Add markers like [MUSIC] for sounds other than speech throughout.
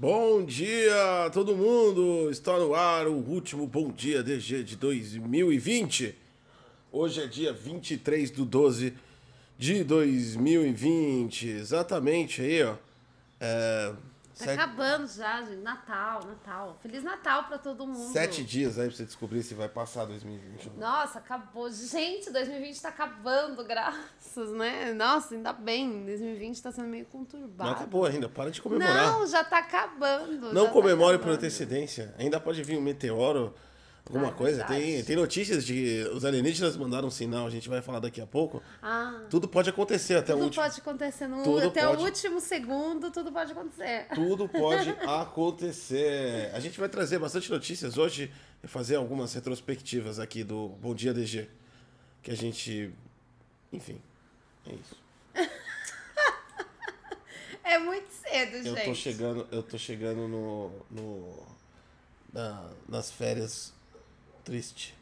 Bom dia, todo mundo! Está no ar o último Bom Dia DG de 2020. Hoje é dia 23 do 12 de 2020. Exatamente aí, ó. É, Tá sete, acabando já, gente. Natal, Natal. Feliz Natal pra todo mundo. sete dias aí pra você descobrir se vai passar 2021. Nossa, acabou. Gente, 2020 tá acabando, graças, né? Nossa, ainda bem. 2020 tá sendo meio conturbado. Não acabou ainda, para de comemorar. Não, já tá acabando. Não já comemore tá por acabando. antecedência. Ainda pode vir um meteoro, alguma Ah, coisa. Tem, verdade. tem notícias de que os alienígenas mandaram um sinal, a gente vai falar daqui a pouco. Ah, Tudo pode acontecer até o tudo último. pode acontecer. No, Tudo até pode. o último segundo, tudo pode acontecer. Tudo [LAUGHS] pode acontecer. A gente vai trazer bastante notícias hoje e fazer algumas retrospectivas aqui do Bom Dia DG. Que a gente. Enfim, é isso. [LAUGHS] É muito cedo, Eu gente. tô chegando, eu tô chegando no. no na- nas férias triste.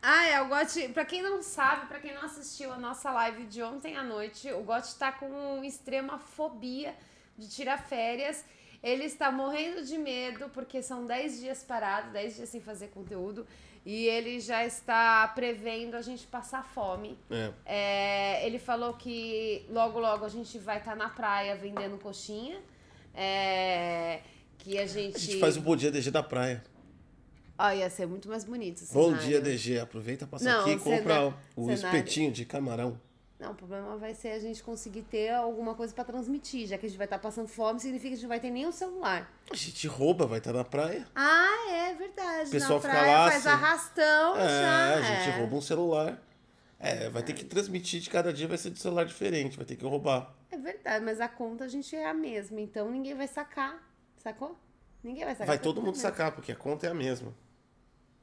Ah, é, o Gotti, pra quem não sabe, pra quem não assistiu a nossa live de ontem à noite, o Gotti tá com extrema fobia de tirar férias. Ele está morrendo de medo porque são 10 dias parado, 10 dias sem fazer conteúdo, e ele já está prevendo a gente passar fome. É. É, ele falou que logo, logo a gente vai estar na praia vendendo coxinha. É, que a gente. A gente faz o Bom Dia DG da praia. Ó, ia ser muito mais bonito. Bom dia, DG. Aproveita, passa Não, aqui e o compra o cenário. espetinho de camarão. Não, o problema vai ser a gente conseguir ter alguma coisa pra transmitir, já que a gente vai estar passando fome, significa que a gente não vai ter nem o celular. A gente rouba, vai estar na praia. Ah, é verdade. O pessoal Na fica praia lá, faz assim. arrastão É, já. a gente é. rouba um celular. É, vai ter que transmitir de cada dia, vai ser de celular diferente, vai ter que roubar. É verdade, mas a conta a gente é a mesma, então ninguém vai sacar. Sacou? Ninguém vai sacar. Vai tá todo mundo bem. sacar, porque a conta é a mesma.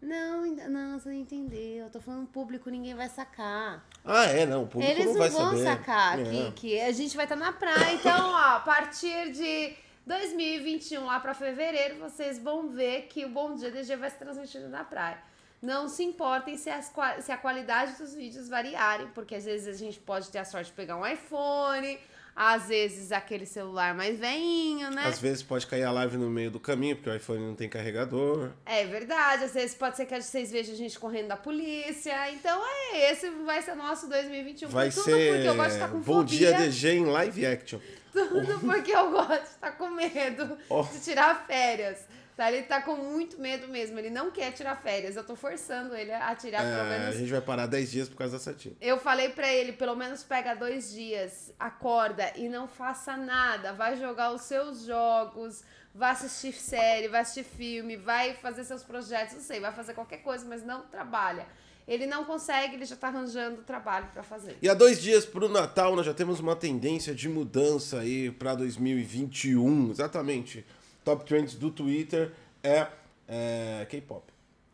Não, ainda, não, você não entendeu. Eu tô falando público, ninguém vai sacar. Ah, é, não, o público Eles não não, vai vão saber. sacar É. que, que a gente vai estar na praia. Então, ó, a partir de 2021, lá pra fevereiro, vocês vão ver que o Bom Dia DG vai se transmitindo na praia. Não se importem se, as se a qualidade dos vídeos variarem, porque às vezes a gente pode ter a sorte de pegar um iPhone, às vezes aquele celular mais veinho, né? Às vezes pode cair a live no meio do caminho, porque o iPhone não tem carregador. É verdade, às vezes pode ser que vocês vejam a gente correndo da polícia. Então é, esse vai ser nosso 2021. Vai tudo ser porque eu gosto de estar com Bom fobia. Dia DG em live action. Tudo porque eu gosto de estar com medo Ó. de tirar férias. Tá? Ele tá com muito medo mesmo. Ele não quer tirar férias. Eu tô forçando ele a tirar pelo É, a menos. gente vai parar 10 dias por causa da Satinha. Eu falei pra ele, pelo menos pega dois dias, acorda e não faça nada. Vai jogar os seus jogos, vai assistir série, vai assistir filme, vai fazer seus projetos, não sei, vai fazer qualquer coisa, mas não trabalha. Ele não consegue, ele já tá arranjando trabalho pra fazer. E há dois dias pro Natal nós já temos uma tendência de mudança aí pra 2021. Exatamente. Top Trends do Twitter é, é K-pop.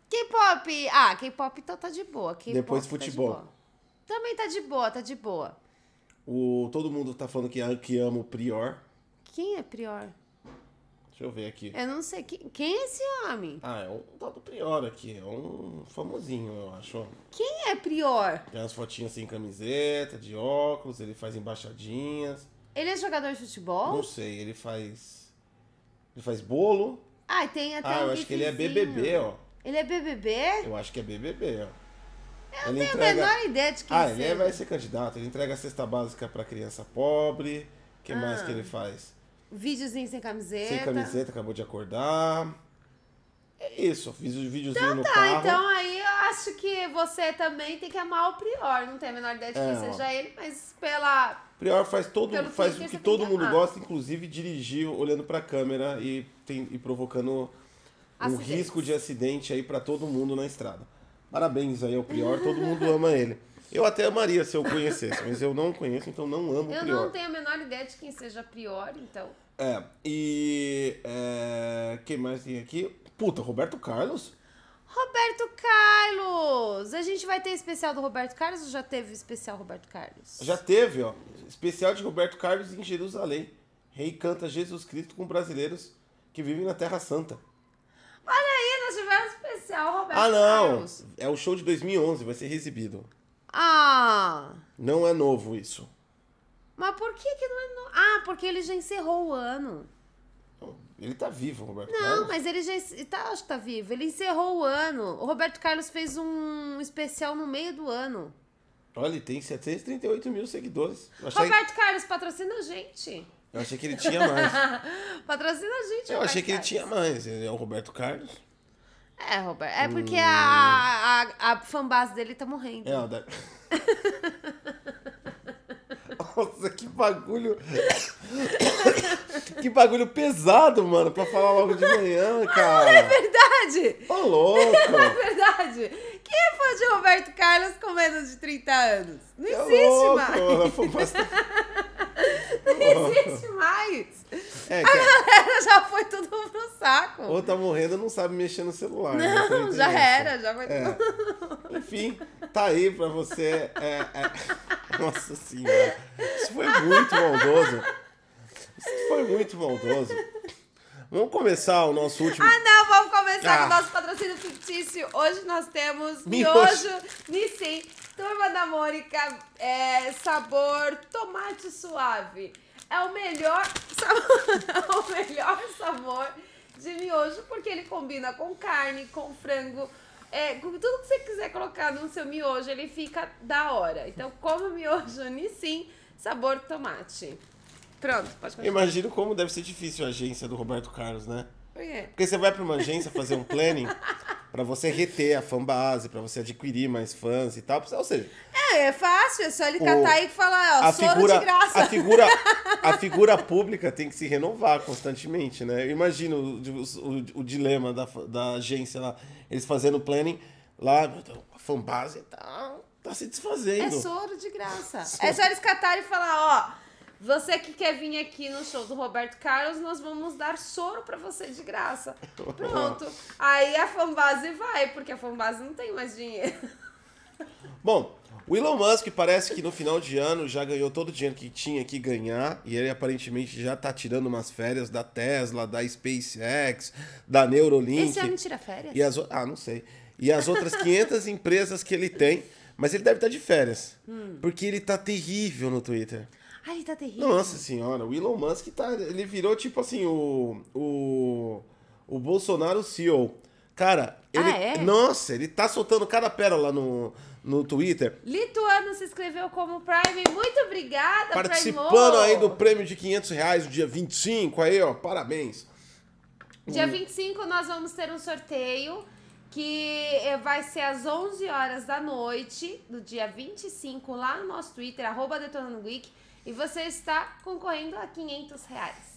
K-pop! Ah, K-pop então tá de boa. Depois tá de futebol. boa. Também tá de boa, tá de boa. O, todo mundo tá falando que, que ama o Prior. Quem é Prior? Deixa eu ver aqui. Eu não sei. Quem, quem é esse homem? Ah, é um tal do Prior aqui. É um famosinho, eu acho. Quem é Prior? Tem umas fotinhas sem camiseta, de óculos, ele faz embaixadinhas. Ele é jogador de futebol? Não sei, ele faz. Ele faz bolo. Ah, tem até Ah, um eu acho que ele é. BBB, ó. Ele é BBB? Eu acho que é BBB, ó. Eu não tenho a menor ideia de quem Ah, seja. ele vai ser candidato. Ele entrega a cesta básica pra criança pobre. O que mais Ah. que ele faz? Videozinho sem camiseta. Sem camiseta, acabou de acordar. É isso, fiz o videozinho no Tá, carro. então aí eu acho que você também tem que amar o Prior. Não tenho a menor ideia de quem É, seja ele, mas pela. Prior faz todo faz o que todo tem que mundo amar. gosta, inclusive dirigir olhando pra câmera e, tem, e provocando um Acidentes. risco de acidente aí pra todo mundo na estrada. Parabéns aí ao Prior, todo mundo ama ele. Eu até amaria se eu conhecesse, mas eu não conheço, então não amo o Eu Prior. não tenho a menor ideia de quem seja Prior, então. É, e. É, quem mais tem aqui? Puta, Roberto Carlos? Roberto Carlos! A gente vai ter especial do Roberto Carlos ou já teve especial Roberto Carlos? Já teve, ó. Especial de Roberto Carlos em Jerusalém. Rei canta Jesus Cristo com brasileiros que vivem na Terra Santa. Olha aí, nós tivemos especial Roberto Ah, não! Carlos. É o show de 2011, vai ser reexibido. Ah! Não é novo isso. Mas por que que não é... No... Ah, porque ele já encerrou o ano. Ele tá vivo, Roberto Não, Carlos. mas ele já tá, acho que tá vivo. Ele encerrou o ano. O Roberto Carlos fez um especial no meio do ano. Olha, ele tem 738 mil seguidores. Eu achei, Roberto Carlos, patrocina a gente. eu achei que ele tinha mais. [LAUGHS] patrocina a gente, Eu Roberto achei que ele Carlos. tinha mais. Ele é o Roberto Carlos. É, Roberto. É porque a, a, a fanbase dele tá morrendo. É, o da... [LAUGHS] Nossa, que bagulho. [COUGHS] que bagulho pesado, mano, pra falar logo de manhã, É cara. verdade! Ô, louco. É verdade! Quem é fã de Roberto Carlos com menos de 30 anos? Não É existe louco, mais! [LAUGHS] Não existe mais! É, A galera já foi tudo pro saco. ou tá morrendo não sabe mexer no celular. né? Não, já era, já foi É. tudo. Enfim, tá aí pra você. é, é- Nossa senhora. Isso foi muito maldoso. Isso foi muito maldoso. Vamos começar o nosso último. Ah, não, vamos começar Ah. com o nosso patrocínio fictício. Hoje nós temos Miojo. miojo, Nissin, Turma da Mônica, é, sabor tomate suave. É o melhor sabor, [LAUGHS] é o melhor sabor de miojo, porque ele combina com carne, com frango, é, com tudo que você quiser colocar no seu miojo, ele fica da hora. Então, como miojo Nissin, sabor tomate. Pronto, pode continuar. imagino como deve ser difícil a agência do Roberto Carlos, né? Por quê? Porque você vai pra uma agência fazer um planning [LAUGHS] pra você reter a fanbase, pra você adquirir mais fãs e tal. Ou seja, É, é fácil, é só ele O- catar e falar, ó, a soro figura, de graça. a figura, [LAUGHS] a figura pública tem que se renovar constantemente, né? Eu imagino o, o- o dilema da, da agência lá, eles fazendo planning lá, a fanbase tá, tá se É desfazendo. soro de graça. É só eles catarem e falar, ó, você que quer vir aqui no show do Roberto Carlos, nós vamos dar soro pra você de graça. [LAUGHS] Pronto. Aí a fanbase vai, porque a fanbase não tem mais dinheiro. Bom, o Elon Musk parece que no final de ano já ganhou todo o dinheiro que tinha que ganhar e ele aparentemente já tá tirando umas férias da Tesla, da SpaceX, da Neuralink. Esse ano tira férias? E as, ah, não sei. E as outras 500 [LAUGHS] empresas que ele tem. Mas ele deve estar de férias. Hum. Porque ele tá terrível no Twitter. Ai, ele tá terrível. Nossa senhora, o Elon Musk tá. Ele virou tipo assim, o. O, o Bolsonaro CEO. Cara, ele. Ah, é? Nossa, ele tá soltando cada pérola no, no Twitter. Lituano se inscreveu como Prime. Muito obrigada, Participando Primo. aí do prêmio de 500 reais no dia 25. Aí, ó, parabéns. Dia 25 nós vamos ter um sorteio que vai ser às 11 horas da noite, do dia 25, lá no nosso Twitter, arroba Detonando Geek, e você está concorrendo a 500 reais.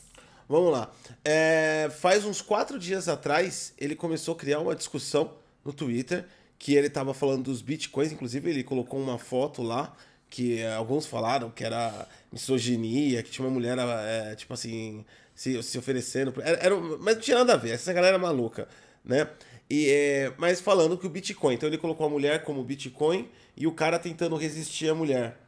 Vamos lá. É, faz uns quatro dias atrás, ele começou a criar uma discussão no Twitter que ele estava falando dos bitcoins. Inclusive, ele colocou uma foto lá que é, alguns falaram que era misoginia, que tinha uma mulher, é, tipo assim, se, se oferecendo. Era, era- mas não tinha nada a ver, essa galera é maluca, né? E, é, mas falando que o Bitcoin. Então ele colocou a mulher como Bitcoin e o cara tentando resistir à mulher.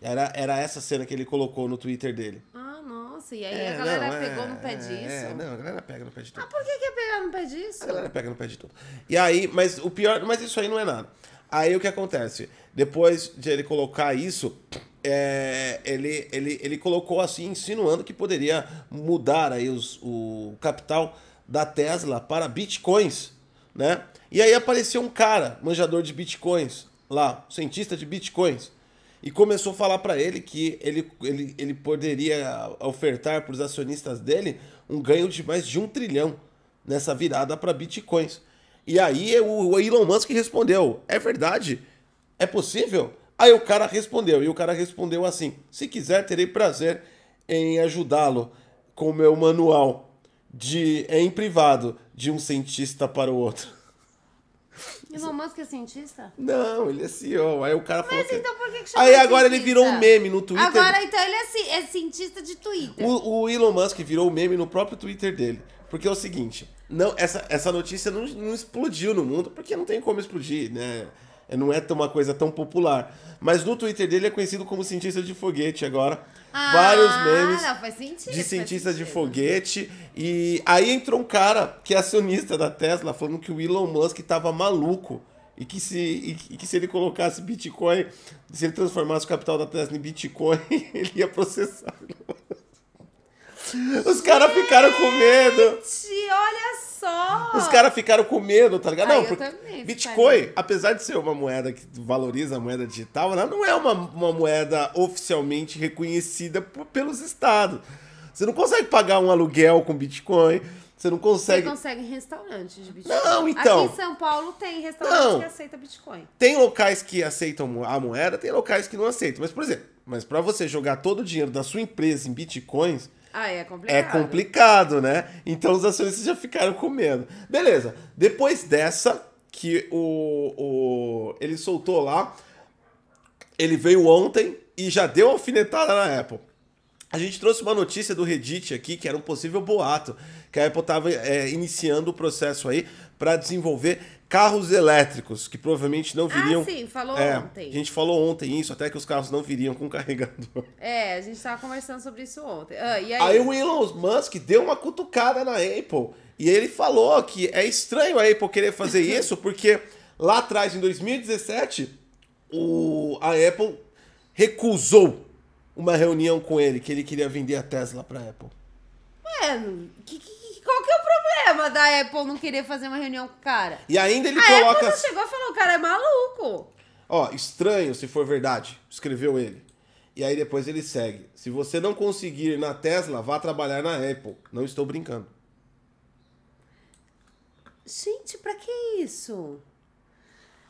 Era, era essa cena que ele colocou no Twitter dele. Ah, nossa, e aí É, a galera não, pegou é, no pé é, disso? É, não, a galera pega no pé de tudo. Ah, por que quer pegar no pé disso? A galera pega no pé de tudo. E aí, mas o pior, mas isso aí não é nada. Aí o que acontece? Depois de ele colocar isso, é, ele, ele, ele colocou assim, insinuando que poderia mudar aí os, o capital da Tesla para bitcoins, né? E aí apareceu um cara, manjador de bitcoins, lá, cientista de bitcoins, e começou a falar para ele que ele, ele, ele poderia ofertar para os acionistas dele um ganho de mais de um trilhão nessa virada para bitcoins. E aí o Elon Musk respondeu: É verdade? É possível? Aí o cara respondeu, e o cara respondeu assim: Se quiser, terei prazer em ajudá-lo com o meu manual de em privado de um cientista para o outro. Elon Musk é cientista? Não, ele é CEO. Aí o cara falou Mas assim. então por que, que chama Aí agora ele cientista? virou um meme no Twitter. Agora então ele é, ci- é cientista de Twitter. O, o Elon Musk virou o meme no próprio Twitter dele. Porque é o seguinte, não, essa, essa notícia não, não explodiu no mundo, porque não tem como explodir, né? É, Não é uma coisa tão popular. Mas no Twitter dele é conhecido como cientista de foguete agora. Ah, Vários memes não, faz sentido, de cientista de foguete. E aí entrou um cara que é acionista da Tesla falando que o Elon Musk tava maluco. E que, se, e que se ele colocasse Bitcoin, se ele transformasse o capital da Tesla em Bitcoin, [LAUGHS] ele ia processar. Os caras ficaram com medo. Gente, olha só. Os caras ficaram com medo, tá ligado? Ah, não, porque também Bitcoin, ficaria. apesar de ser uma moeda que valoriza a moeda digital, ela não é uma, uma moeda oficialmente reconhecida por- pelos estados. Você não consegue pagar um aluguel com Bitcoin, você não Você consegue. consegue em restaurante de Bitcoin. Não, então. Aqui em São Paulo tem restaurante Não. que aceita Bitcoin. Tem locais que aceitam a moeda, tem locais que não aceitam. Mas, por exemplo, mas para você jogar todo o dinheiro da sua empresa em Bitcoins, Ah, é complicado. É complicado, né? Então os acionistas já ficaram com medo. Beleza. Depois dessa, que o, o ele soltou lá, ele veio ontem e já deu alfinetada na Apple. A gente trouxe uma notícia do Reddit aqui, que era um possível boato, que a Apple estava iniciando o processo aí para desenvolver carros elétricos, que provavelmente não viriam... Ah, sim, falou É, ontem. A gente falou ontem isso, até que os carros não viriam com carregador. [LAUGHS] É, a gente tava conversando sobre isso ontem. Ah, aí? Aí o Elon Musk deu uma cutucada na Apple. E ele falou que é estranho a Apple querer fazer [LAUGHS] isso, porque lá atrás, em 2017, o, a Apple recusou uma reunião com ele, que ele queria vender a Tesla pra Apple. Mano, que, que- qual que é o problema da Apple não querer fazer uma reunião com o cara? E ainda ele a coloca. Apple não chegou e falou, o cara é maluco. Ó, estranho se for verdade, escreveu ele. E aí depois ele segue. Se você não conseguir ir na Tesla, vá trabalhar na Apple. Não estou brincando. Gente, pra que isso?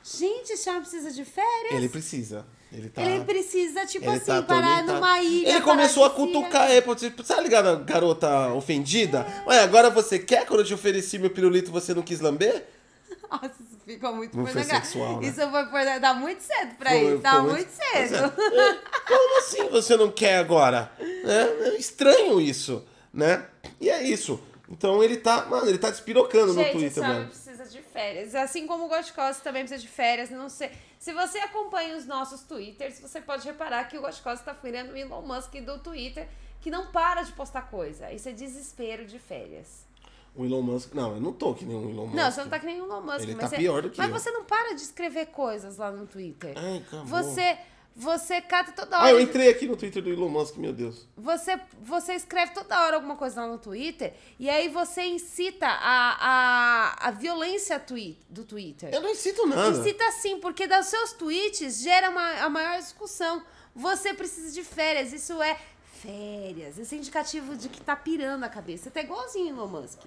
Gente, esse homem precisa de férias? Ele precisa. Ele tá. Ele precisa, tipo Ele assim, tá parar atormentado. numa ilha. Ele começou a cutucar a Apple. Tipo, tá ligado garota ofendida? Ué, agora você quer quando eu te ofereci meu pirulito você não quis lamber? [LAUGHS] Nossa, isso ficou muito Não foi pornográfico. sexual, né? Isso foi por... Dá muito cedo pra Foi- isso. Dá foi muito, cedo. Pois [LAUGHS] é. Como assim você não quer agora? É, é estranho isso, né? E é isso. Então ele tá, mano, ele tá despirocando no Gente, Twitter, esse homem mano. Precisa de férias. Assim como o Gosticose também precisa de férias. Não sei. Se você acompanha os nossos Twitters, você pode reparar que o Gosticose tá virando o Elon Musk do Twitter, que não para de postar coisa. Isso é desespero de férias. O Elon Musk. Não, eu não tô que nem o Elon Musk. Não, você não tá que nem o Elon Musk. Ele mas tá é- pior do que Mas eu. você não para de escrever coisas lá no Twitter. Ai, acabou. Você, você cata toda hora. Ah, eu entrei aqui no Twitter do Elon Musk, meu Deus. Você, você escreve toda hora alguma coisa lá no Twitter e aí você incita a, a, a violência twi do Twitter. Eu não incito nada. Incita sim, porque dos seus tweets gera uma, a maior discussão. Você precisa de férias, isso é férias. Isso é indicativo de que tá pirando a cabeça. Você tá igualzinho, Elon Musk.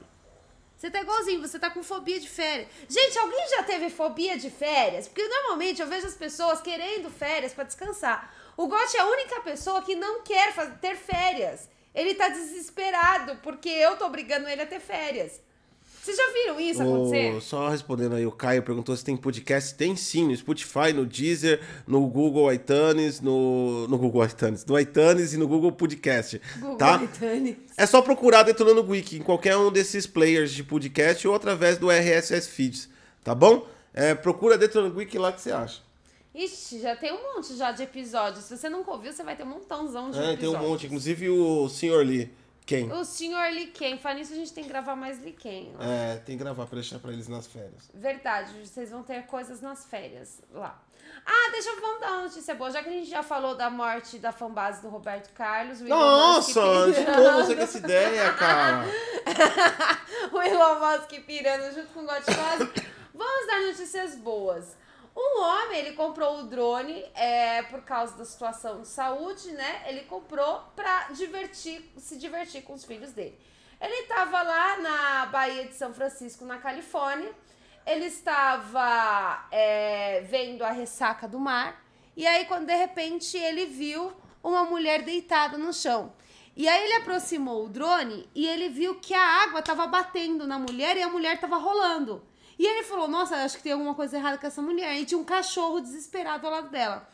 Você tá igualzinho, você tá com fobia de férias. Gente, alguém já teve fobia de férias? Porque normalmente eu vejo as pessoas querendo férias pra descansar. O Gotti é a única pessoa que não quer faz- ter férias. Ele tá desesperado porque eu tô obrigando ele a ter férias. Vocês já viram isso acontecer? Só respondendo aí, o Caio perguntou se tem podcast. Tem sim, no Spotify, no Deezer, no Google iTunes, no, no Google iTunes, no iTunes e no Google Podcast, Google tá? iTunes. É só procurar Detonando Wiki em qualquer um desses players de podcast ou através do RSS Feeds, tá bom? É, procura Detonando Wiki lá que você acha. Ixi, já tem um monte já de episódios. Se você nunca ouviu, você vai ter um montãozão de É, tem episódios. um monte, inclusive o Sr. Lee. Quem? O senhor Liken. Fala nisso, a gente tem que gravar mais Liken. É, tem que gravar pra deixar pra eles nas férias. Verdade, vocês vão ter coisas nas férias lá. Ah, deixa eu vamos dar uma notícia boa. Já que a gente já falou da morte da fanbase do Roberto Carlos. O Elon Musk Nossa, [LAUGHS] de novo você com essa ideia, cara. [LAUGHS] o Elon Musk pirando junto com o Godfather. Vamos dar notícias boas. Um homem, ele comprou o drone é, por causa da situação de saúde, né? Ele comprou pra divertir, se divertir com os filhos dele. Ele estava lá na Baía de São Francisco, na Califórnia. Ele estava é, vendo a ressaca do mar. E aí, quando de repente ele viu uma mulher deitada no chão. E aí ele aproximou o drone e ele viu que a água estava batendo na mulher e a mulher estava rolando. E ele falou: Nossa, acho que tem alguma coisa errada com essa mulher. E tinha um cachorro desesperado ao lado dela.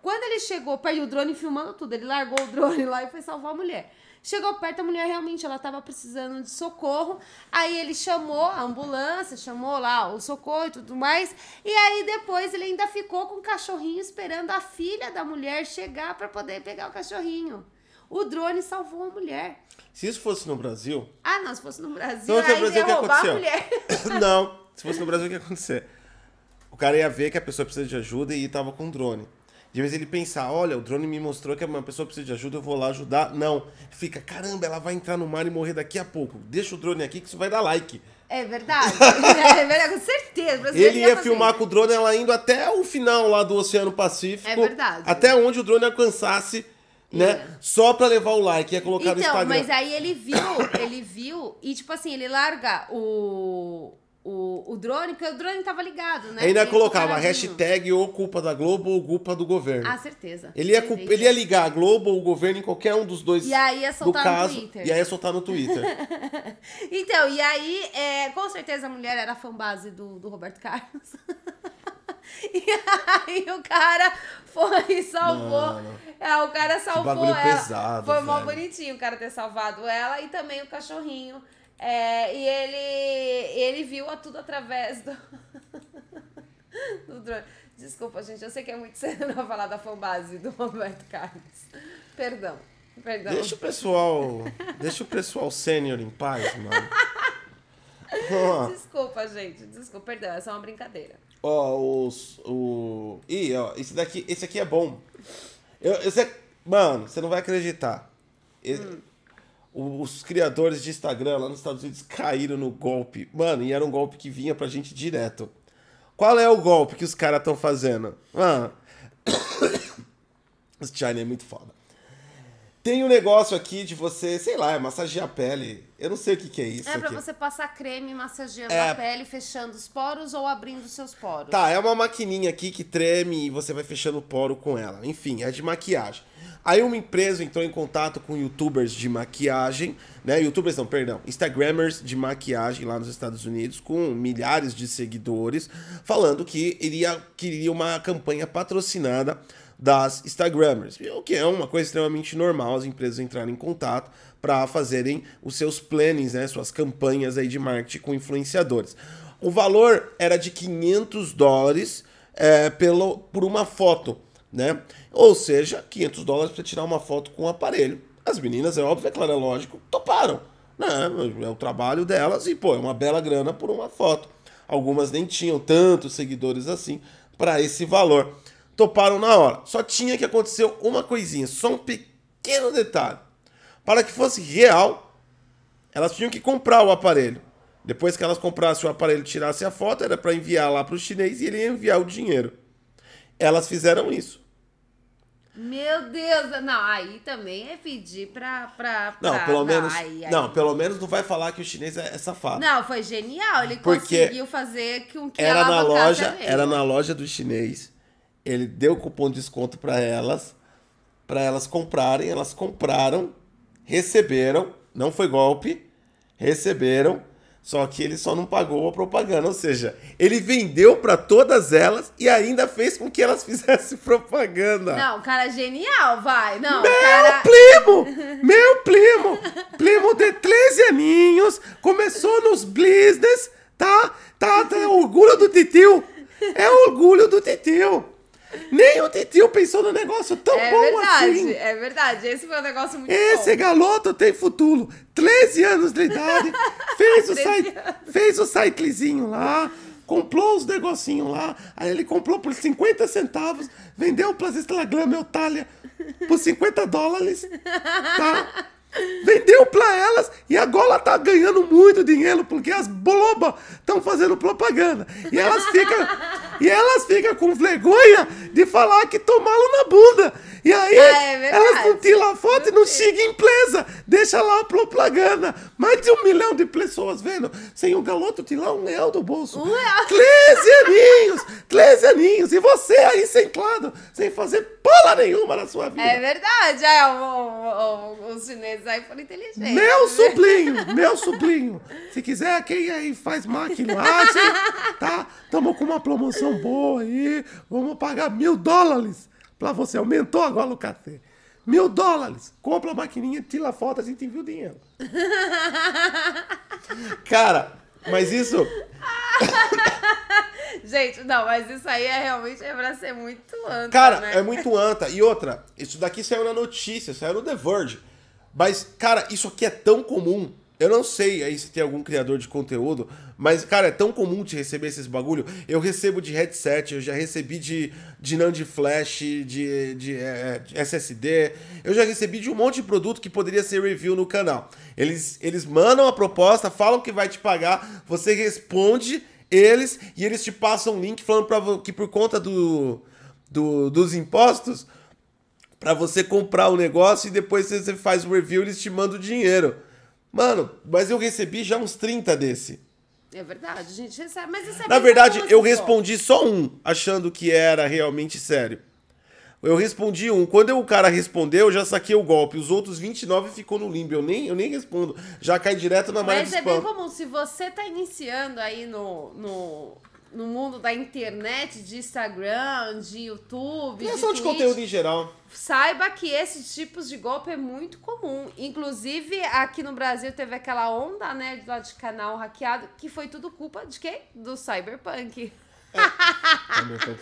Quando ele chegou perto, o drone filmando tudo, ele largou o drone lá e foi salvar a mulher. Chegou perto, a mulher realmente ela estava precisando de socorro. Aí ele chamou a ambulância, chamou lá o socorro e tudo mais. E aí depois ele ainda ficou com o cachorrinho esperando a filha da mulher chegar para poder pegar o cachorrinho. O drone salvou a mulher. Se isso fosse no Brasil. Ah, não, se fosse no Brasil, no aí Brasil, ia roubar a mulher. [COUGHS] Não, se fosse no Brasil, o que ia acontecer? O cara ia ver que a pessoa precisa de ajuda e tava com drone. De vez ele pensar, olha, o drone me mostrou que uma pessoa precisa de ajuda, eu vou lá ajudar. Não. Fica, caramba, ela vai entrar no mar e morrer daqui a pouco. Deixa o drone aqui que isso vai dar like. É verdade. [LAUGHS] é verdade, com certeza. Ele ia filmar com o drone ela indo até o final lá do Oceano Pacífico. É verdade. Até onde o drone alcançasse, né? É. Só pra levar o like, ia colocar no Então, Instagram. mas aí ele viu, ele viu, e tipo assim, ele larga o, o, o drone, porque o drone tava ligado, né? Ainda colocava hashtag ou culpa da Globo ou culpa do governo. Ah, certeza. ele, ia, ele ia ligar a Globo ou o governo em qualquer um dos dois E aí ia soltar no caso. Twitter. E aí ia soltar no Twitter. [LAUGHS] Então, e aí, é, com certeza a mulher era fã base do, do Roberto Carlos. [LAUGHS] e aí o cara foi e salvou. Mano. É, o cara salvou ela. pesado, Foi mó bonitinho o cara ter salvado ela e também o cachorrinho. É, e ele, ele viu a tudo através do, [LAUGHS] do drone. Desculpa, gente, eu sei que é muito cedo [LAUGHS] pra falar da fanbase do Roberto Carlos. Perdão, perdão. deixa o pessoal. Deixa o pessoal sênior em paz, mano. Desculpa, gente, desculpa, perdão, é só uma brincadeira. Ó, os. O. Ih, ó, esse daqui. Esse aqui é bom. Eu, esse é- Mano, você não vai acreditar. Esse- Hum. Os criadores de Instagram lá nos Estados Unidos caíram no golpe. Mano, e era um golpe que vinha pra gente direto. Qual é o golpe que os caras estão fazendo? [COUGHS] Mano. Os China é muito foda. Tem um negócio aqui de você, sei lá, é massagear a pele. Eu não sei o que, que é isso. É pra aqui. você passar creme massageando É. a pele, fechando os poros ou abrindo os seus poros. Tá, é uma maquininha aqui que treme e você vai fechando o poro com ela. Enfim, é de maquiagem. Aí uma empresa entrou em contato com youtubers de maquiagem, né? Youtubers não, perdão, Instagrammers de maquiagem lá nos Estados Unidos, com milhares de seguidores, falando que iria queria uma campanha patrocinada das Instagrammers, o que é uma coisa extremamente normal as empresas entrarem em contato para fazerem os seus plannings, né, suas campanhas aí de marketing com influenciadores. O valor era de 500 dólares é, pelo, por uma foto, né? Ou seja, 500 dólares para tirar uma foto com o aparelho. As meninas, é óbvio, é claro, é lógico, toparam. Né? É o trabalho delas e, pô, é uma bela grana por uma foto. Algumas nem tinham tantos seguidores assim para esse valor. Toparam na hora. Só tinha que acontecer uma coisinha, só um pequeno detalhe. Para que fosse real, elas tinham que comprar o aparelho. Depois que elas comprassem o aparelho e tirassem a foto, era para enviar lá para o chinês e ele ia enviar o dinheiro. Elas fizeram isso. Meu Deus, não, aí também é pedir pra. pra, Não, pra- pelo menos. aí- aí- Não, pelo menos não vai falar que o chinês é, é safado. Não, foi genial. Ele Porque conseguiu fazer com que era na loja, era na loja do chinês. Ele deu cupom de desconto para elas, para elas comprarem, elas compraram, receberam, não foi golpe, receberam, só que ele só não pagou a propaganda, ou seja, ele vendeu para todas elas e ainda fez com que elas [LAUGHS] fizessem propaganda. Não, cara é genial, vai. Não, Meu cara. primo! [LAUGHS] Meu primo! Primo de 13 aninhos, começou nos business, tá? Tá, tá, é orgulho do titio. É orgulho do titio. Nem o titio pensou no negócio tão É bom verdade, assim. é verdade. Esse foi um negócio muito Esse bom. galoto tem futuro. 13 anos de idade. [LAUGHS] Fez o, 13 site, fez o cyclezinho lá. Comprou os negocinhos lá. Aí ele comprou por 50 centavos. Vendeu para as Instagram Itália por 50 dólares. Tá? Vendeu pra elas e agora tá ganhando muito dinheiro porque as bolobas estão fazendo propaganda. E elas ficam e elas ficam com vergonha de falar que tomaram na bunda. E aí Ah, é elas não tiram a foto e não seguem empresa. Deixa lá a propaganda. Mais de um milhão de pessoas vendo. Sem o galoto tirar um real do bolso. Um real. 13 aninhos! 13 aninhos! E você aí sentado, sem fazer porra nenhuma na sua vida. É verdade. É, o, o, o, os chineses aí foram inteligentes. Meu sobrinho, meu sobrinho. Se quiser, quem aí faz maquilagem, [LAUGHS] tá? Tamo com uma promoção boa aí. Vamos pagar mil dólares pra você. Aumentou agora o café. Mil dólares. Compra a maquininha, tira a foto, a gente envia o dinheiro. [LAUGHS] Cara, mas isso. [LAUGHS] Gente, não, mas isso aí é realmente é pra ser muito anta, Cara, né? é muito anta. E outra, isso daqui saiu na notícia, saiu no The Verge. Mas, cara, isso aqui é tão comum Eu não sei aí se tem algum criador de conteúdo, mas, cara, é tão comum de receber esses bagulho. Eu recebo de headset, eu já recebi de, de NAND flash, de, de, é, de SSD, eu já recebi de um monte de produto que poderia ser review no canal. Eles, eles mandam a proposta, falam que vai te pagar, você responde eles e eles te passam um link falando pra, que por conta do, do dos impostos, para você comprar o negócio e depois você faz o review eles te mandam o dinheiro. Mano, mas eu recebi já uns 30 desse. É verdade, a gente recebe. Mas isso é Na verdade, eu respondi só um, achando que era realmente sério. Eu respondi um. Quando eu- o cara respondeu, eu já saquei o golpe. Os outros 29 ficou no limbo. Eu nem, eu nem respondo. Já cai direto na malha Mas é bem comum, se você tá iniciando aí no, no, no mundo da internet, de Instagram, de YouTube, Criação de Twitch, conteúdo em geral. saiba que esses tipos de golpe é muito comum. Inclusive, aqui no Brasil teve aquela onda, né, de lá de canal hackeado, que foi tudo culpa de quê? Do Cyberpunk.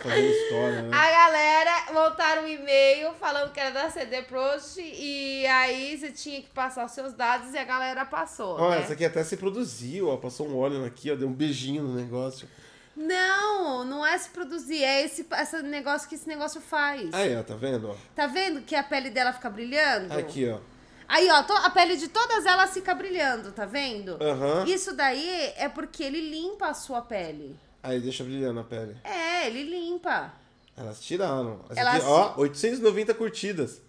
fazendo história, né? A galera montaram um e-mail falando que era da CD Projekt e aí você tinha que passar os seus dados e a galera passou, Ó, né? essa aqui até se produziu, ó. Passou um óleo aqui, ó. Deu um beijinho no negócio. Não, não é se produzir, é esse, esse negócio que esse negócio faz. Aí, ó, tá vendo? Tá vendo que a pele dela fica brilhando? Aqui, ó. Aí, ó, a pele de todas elas fica brilhando, tá vendo? Aham. Isso daí é porque ele limpa a sua pele. Aí, deixa brilhando a pele. É, ele limpa. Elas tiraram. Essa Elas- aqui, ó, 890 curtidas.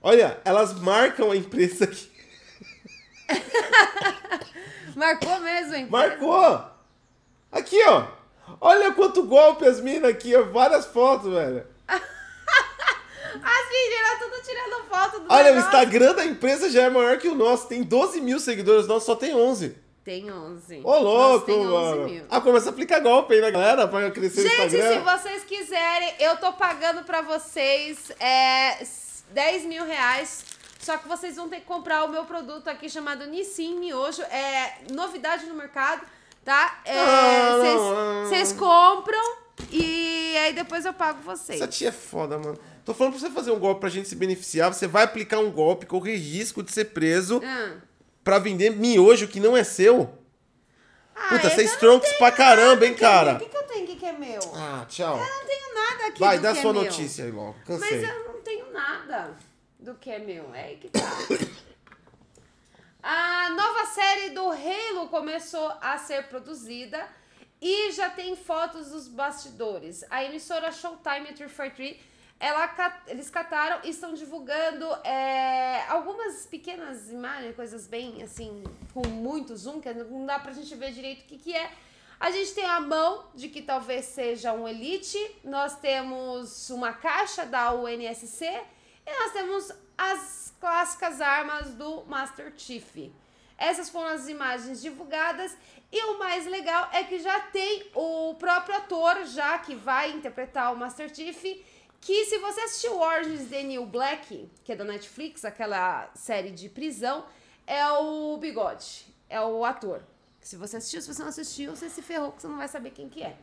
Olha, elas marcam a empresa aqui. [LAUGHS] Marcou mesmo, hein? Marcou! Aqui, ó. Olha quanto golpe as minas aqui, ó. Várias fotos, velho. [LAUGHS] As meninas tudo tirando foto do Olha, o negócio. Instagram da empresa já é maior que o nosso. Tem 12 mil seguidores, o nosso só tem 11. Tem 11. Ô, louco, Nossa, tem 11 mano. mil. Ah, começa a aplicar golpe aí na galera pra crescer o Gente, Instagram. se vocês quiserem, eu tô pagando pra vocês é, 10 mil reais. Só que vocês vão ter que comprar o meu produto aqui chamado Nissin Miojo. É novidade no mercado, tá? Não, ah. Vocês compram e aí depois eu pago vocês. Essa tia é foda, mano. Tô falando pra você fazer um golpe pra gente se beneficiar. Você vai aplicar um golpe, correr risco de ser preso Ah. pra vender miojo que não é seu. Ah, Puta, é você que é tenho pra caramba, hein, que é cara? meu. O que, que eu tenho aqui que é meu? Ah, tchau. Eu não tenho nada aqui Vai, dá que sua é meu. notícia aí logo. Mas Cansei. eu não tenho nada do que é meu. É aí que tá. [COUGHS] A nova série do Halo começou a ser produzida e já tem fotos dos bastidores. A emissora Showtime 343, ela, eles cataram e estão divulgando é, algumas pequenas imagens, coisas bem assim, com muito zoom, que não dá pra gente ver direito o que, que é. A gente tem a mão de que talvez seja um Elite, nós temos uma caixa da UNSC e nós temos as clássicas armas do Master Chief. Essas foram as imagens divulgadas e o mais legal é que já tem o próprio ator já que vai interpretar o Master Chief, que se você assistiu Orange is the New Black, que é da Netflix, aquela série de prisão, é o Bigode, é o ator. Se você assistiu, se você não assistiu, você se ferrou, porque você não vai saber quem que é.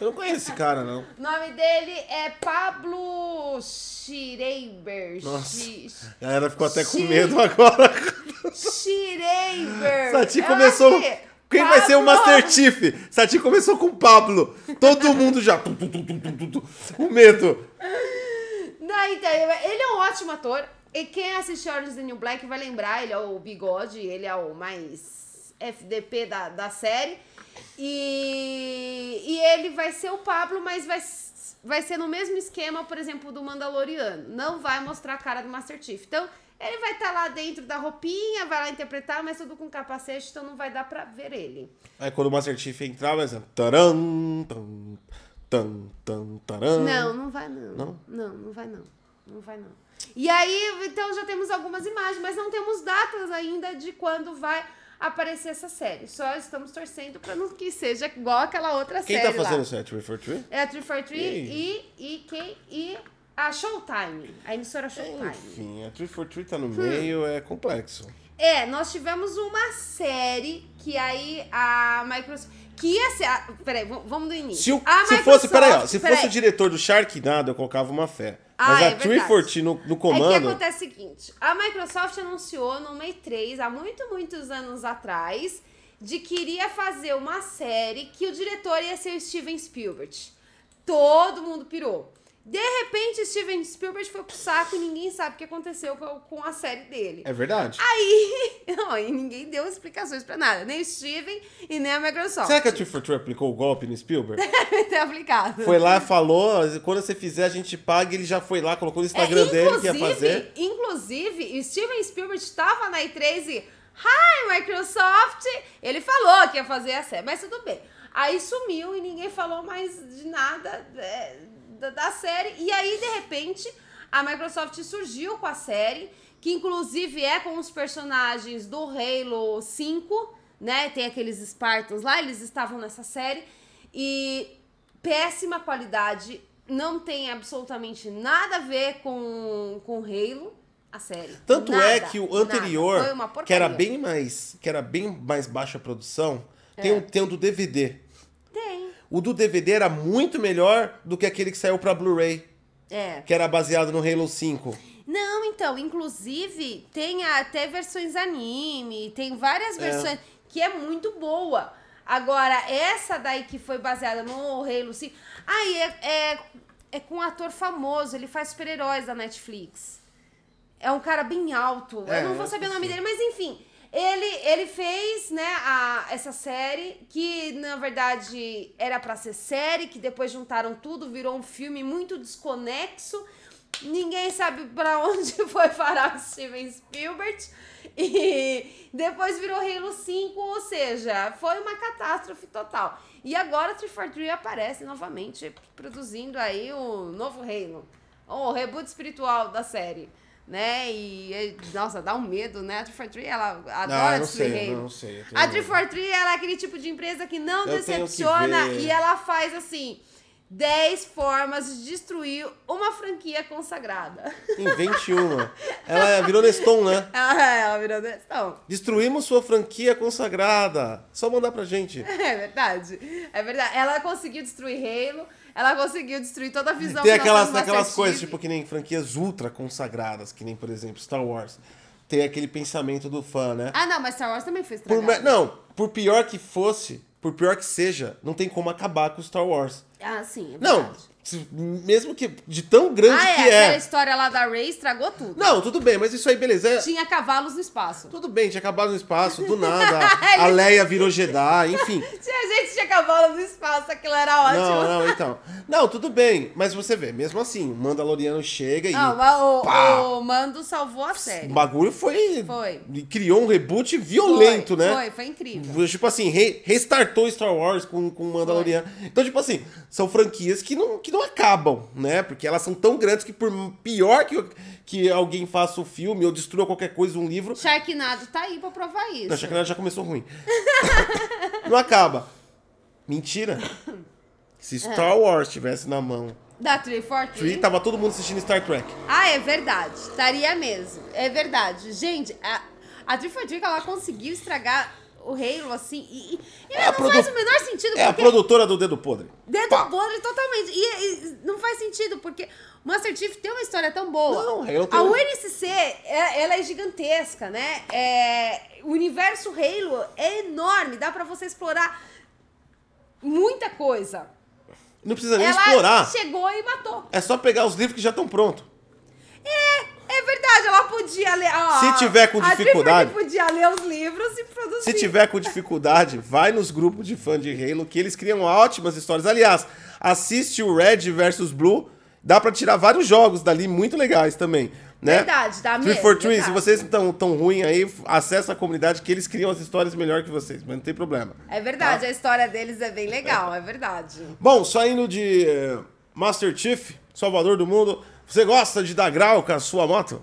Eu não conheço esse cara, não. O nome dele é Pablo Schreiber. Nossa. A galera ficou até com medo agora. Schreiber. Sati começou. achei. Quem vai ser o Pablo- Master Chief? Sati começou com o Pablo. Todo mundo já. O medo. Não, então, ele é um ótimo ator. E quem assistiu Orange is the New Black vai lembrar, ele é o bigode, ele é o mais FDP da, da série. E, e ele vai ser o Pablo, mas vai, vai ser no mesmo esquema, por exemplo, do Mandaloriano. Não vai mostrar a cara do Master Chief. Então, ele vai estar lá dentro da roupinha, vai lá interpretar, mas tudo com capacete, então não vai dar pra ver ele. Aí quando o Master Chief entrar, vai ser. Taram, tam, tam, tam, taram. Não, não vai não. Não? Não, não vai não. Não vai não. E aí, então já temos algumas imagens, mas não temos datas ainda de quando vai aparecer essa série. Só estamos torcendo pra não que seja igual aquela outra Quem série tá fazendo lá. isso? É 343? É a 343 E e, e quem e a Showtime, a emissora Showtime. Enfim, a 343 tá no meio, é complexo. É, nós tivemos uma série que aí a Microsoft. Que ia ser. A, peraí, vamos do início. Se, o- se fosse, peraí, ó, se peraí. fosse o diretor do Sharknado, eu colocava uma fé. Ah, Mas é a verdade. 340 no, no É que comando. acontece o seguinte: a Microsoft anunciou no May 3, há muito, muitos anos atrás, de que iria fazer uma série que o diretor ia ser o Steven Spielberg. Todo mundo pirou. De repente, Steven Spielberg foi pro saco e ninguém sabe o que aconteceu com a série dele. É verdade? Aí, [LAUGHS] não, e ninguém deu explicações pra nada. Nem o Steven e nem a Microsoft. Será que a 342 aplicou o golpe no Spielberg? [LAUGHS] Deve ter aplicado. Foi lá, falou, quando você fizer a gente paga, ele já foi lá, colocou no Instagram É, dele que ia fazer. Inclusive, o Steven Spielberg estava na E3 e Hi, Microsoft! Ele falou que ia fazer a série, mas tudo bem. Aí sumiu e ninguém falou mais de nada é, da, da série. E aí, de repente, a Microsoft surgiu com a série, que inclusive é com os personagens do Halo 5, né? Tem aqueles Spartans lá, eles estavam nessa série. E péssima qualidade, não tem absolutamente nada a ver com, com Halo, a série. Tanto Nada, é que o anterior, que era bem mais, que era bem mais baixa produção, É. tem, um, tem um do DVD. Tem. O do DVD era muito melhor do que aquele que saiu pra Blu-ray, É. que era baseado no Halo 5. Não, então, inclusive, tem até versões anime, tem várias versões que é muito boa. Agora, essa daí que foi baseada no Halo 5, aí é, é, é com um ator famoso, ele faz super-heróis da Netflix. É um cara bem alto. É, eu não vou saber o nome dele, mas enfim. Ele, ele fez, né, a, essa série, que na verdade era pra ser série, que depois juntaram tudo, virou um filme muito desconexo. Ninguém sabe pra [LAUGHS] onde foi parar Steven Spielberg. E depois virou Halo 5, ou seja, foi uma catástrofe total. E agora 343 aparece novamente produzindo aí o novo Halo. O reboot espiritual da série. Né? E, nossa, dá um medo, né? A 343, ela adora não destruir sei, Halo. não sei. A. 343, ela é aquele tipo de empresa que não Eu que decepciona ver. e ela faz assim 10 formas de destruir uma franquia consagrada. Invente uma. Ela virou Neston, né? [LAUGHS] ela, ela virou questão. Destruímos sua franquia consagrada. Só mandar pra gente. [LAUGHS] É verdade. É verdade. Ela conseguiu destruir Halo, ela conseguiu destruir toda a visão Tem aquelas, aquelas coisas, tipo, que nem franquias ultra consagradas, que nem, por exemplo, Star Wars. Tem aquele pensamento do fã, né? Ah, não, mas Star Wars também foi Por estragado. me- não, por pior que fosse, por pior que seja, não tem como acabar com Star Wars. Ah, sim, é Não, mesmo que de tão grande Ah, é, que aquela é. história lá da Ray estragou tudo. Não, tudo bem, mas isso aí, beleza. É- Tinha cavalos no espaço. Tudo bem, tinha acabado no espaço, do [LAUGHS] nada. A Leia virou Jedi, [LAUGHS] enfim. Tinha gente tinha cavalo no espaço, aquilo era ótimo. Não, não, então. Não, tudo bem, mas você vê, mesmo assim, o Mandaloriano chega e. Não, o, pá! o Mando salvou a O série. bagulho foi. Foi. Criou um reboot violento, foi, né? Foi, foi incrível. Tipo assim, re- restartou Star Wars com, o Mandaloriano. Então, tipo assim, são franquias que não, que não acabam, né? Porque elas são tão grandes que por pior que, que alguém faça o filme ou destrua qualquer coisa, um livro, Sharknado tá aí pra provar isso. Não, Sharknado já começou ruim. [LAUGHS] não acaba. Mentira. Se Star Wars estivesse na mão, Da 343? Tree, tava todo mundo assistindo Star Trek. Ah, é verdade. Estaria mesmo. É verdade. Gente, a, a 343 ela conseguiu estragar o Halo assim e, e- É não produ- faz o menor sentido É a produtora do Dedo Podre. dedo Pá. podre totalmente. E, e não faz sentido porque o Master Chief tem uma história tão boa. Não, Halo tem A UNSC, é- ela é gigantesca, né? É, o universo Halo é enorme, dá pra você explorar muita coisa. Não precisa nem ela explorar. chegou e matou. É só pegar os livros que já estão prontos. É verdade, ela podia ler. ó, Se tiver com dificuldade- podia ler os livros e produzir. Se tiver com dificuldade, vai nos grupos de fã de Halo, que eles criam ótimas histórias. Aliás, assiste o Red versus Blue. Dá pra tirar vários jogos dali muito legais também. Né? Verdade, dá mesmo, 343, se verdade. vocês estão tão ruim aí, acessa a comunidade que eles criam as histórias melhor que vocês, mas não tem problema. É verdade, a história deles é bem legal, é verdade. Bom, saindo de eh, Master Chief, Salvador do Mundo, você gosta de dar grau com a sua moto?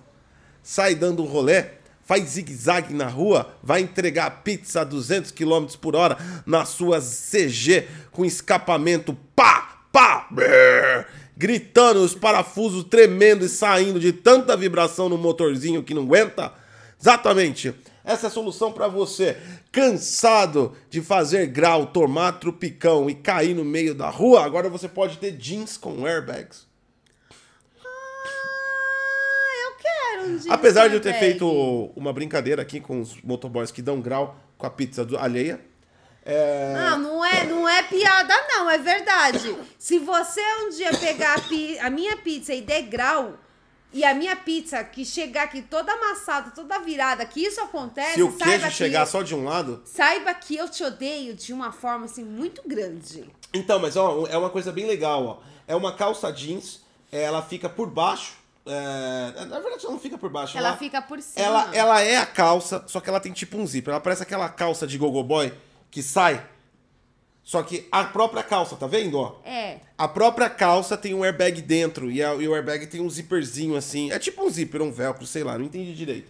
Sai dando um rolê, faz zigue-zague na rua, vai entregar pizza a 200 km por hora na sua CG com escapamento pá, pá, brrr, gritando os parafusos tremendo e saindo de tanta vibração no motorzinho que não aguenta? Exatamente. Essa é a solução para você. Cansado de fazer grau, tomar trupicão e cair no meio da rua? Agora você pode ter jeans com airbags. Apesar de eu ter feito uma brincadeira aqui com os motoboys que dão grau com a pizza do- alheia. É... Não, não é, não é piada, não, é verdade. Se você um dia pegar a, pi- a minha pizza e der grau, e a minha pizza que chegar aqui toda amassada, toda virada, que isso acontece, Se o saiba queijo que chegar eu, só de um lado. saiba que eu te odeio de uma forma assim muito grande. Então, mas ó, é uma coisa bem legal, ó. É uma calça jeans, ela fica por baixo. É, Na verdade, ela não fica por baixo. Ela fica por cima. Ela, ela é a calça, só que ela tem tipo um zíper. Ela parece aquela calça de gogo boy que sai. Só que a própria calça, tá vendo, ó? É. A própria calça tem um airbag dentro e, a- e o airbag tem um zíperzinho assim. É tipo um zíper, um velcro, sei lá, não entendi direito.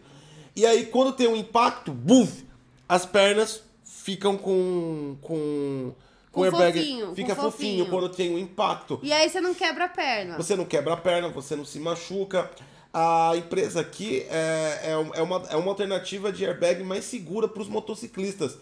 E aí, quando tem um impacto, buf, as pernas ficam com. com. Com o airbag. fofinho, com fica fofinho fofinho. quando tem um impacto. E aí você não quebra a perna. Você não quebra a perna, você não se machuca. A empresa aqui é, é, é uma, é uma alternativa de airbag mais segura para os motociclistas.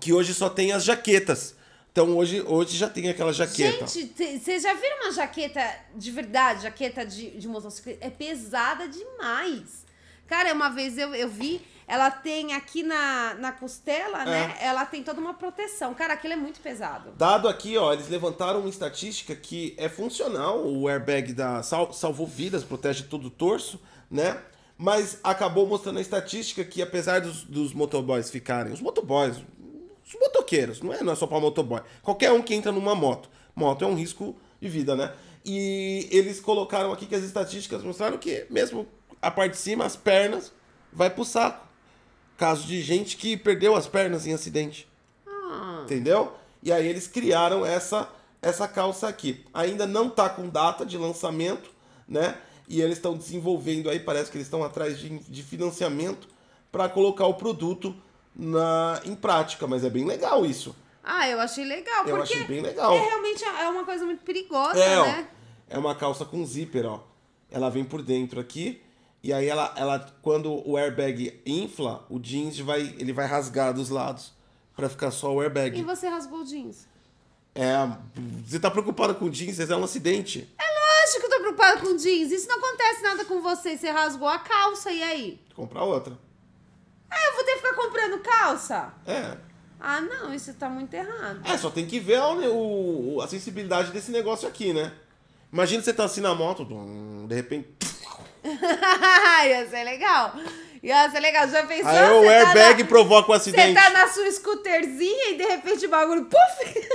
Que hoje só tem as jaquetas. Então hoje, hoje já tem aquela jaqueta. Gente, te- vocês já viram uma jaqueta de verdade, jaqueta de, de motocicleta? É pesada demais. Cara, uma vez eu, eu vi, ela tem aqui na, na costela, né? Ela tem toda uma proteção. Cara, aquilo é muito pesado. Dado aqui, ó, eles levantaram uma estatística que é funcional, o airbag da sal- salvou vidas, protege todo o torso, né? Mas acabou mostrando a estatística que apesar dos, dos motoboys ficarem, os motoboys, os motoqueiros, não é, não é só para motoboy, qualquer um que entra numa moto, moto é um risco de vida, né? E eles colocaram aqui que as estatísticas mostraram que mesmo a parte de cima, as pernas, vai pro saco. Caso de gente que perdeu as pernas em acidente. Ah, Entendeu? E aí eles criaram essa essa calça aqui. Ainda não tá com data de lançamento, né? E eles estão desenvolvendo aí, parece que eles estão atrás de, de financiamento para colocar o produto na, em prática, mas é bem legal isso. Ah, eu achei legal, Eu porque achei bem legal. é realmente é uma coisa muito perigosa, É, ó, né? é uma calça com zíper, ó. Ela vem por dentro aqui e aí ela, ela quando o airbag infla, o jeans vai ele vai rasgar dos lados para ficar só o airbag. E você rasgou o jeans? É, você tá preocupado com jeans, é um acidente. Acho que eu tô preocupada com jeans. Se não acontece nada com você, você rasgou a calça, e aí? Comprar outra. Ah, eu vou ter que ficar comprando calça? É. Ah, não, isso tá muito errado. É, só tem que ver o, o- a sensibilidade desse negócio aqui, né? Imagina você tá assim na moto, de repente. [LAUGHS] Ia ser legal. Ia ser legal. Já pensou? Aí o Você tá airbag na- provoca o Você acidente. tá na sua scooterzinha e de repente o bagulho. Puf!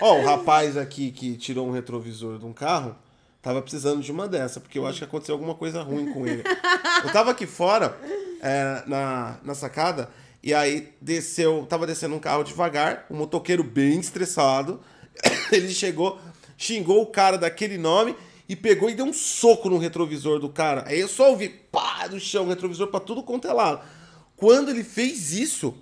Ó, o rapaz aqui que tirou um retrovisor de um carro tava precisando de uma dessa, porque eu acho que aconteceu alguma coisa ruim com ele. Eu tava aqui fora, é, na, na sacada, e aí desceu, tava descendo um carro devagar, um motoqueiro bem estressado. [COUGHS] Ele chegou, xingou o cara daquele nome e pegou e deu um soco no retrovisor do cara. Aí eu só ouvi pá do chão, retrovisor pra tudo quanto é lado. Quando ele fez isso,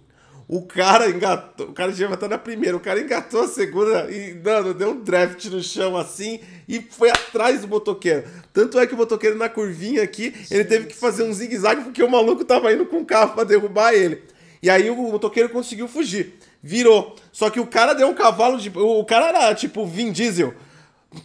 o cara engatou, o cara tinha matado na primeira, o cara engatou a segunda e, mano, deu um draft no chão assim e foi atrás do motoqueiro. Tanto é que o motoqueiro na curvinha aqui, ele teve que fazer um zigue-zague porque o maluco tava indo com o carro pra derrubar ele. E aí o motoqueiro conseguiu fugir, virou. Só que o cara deu um cavalo de. O cara era tipo Vin Diesel.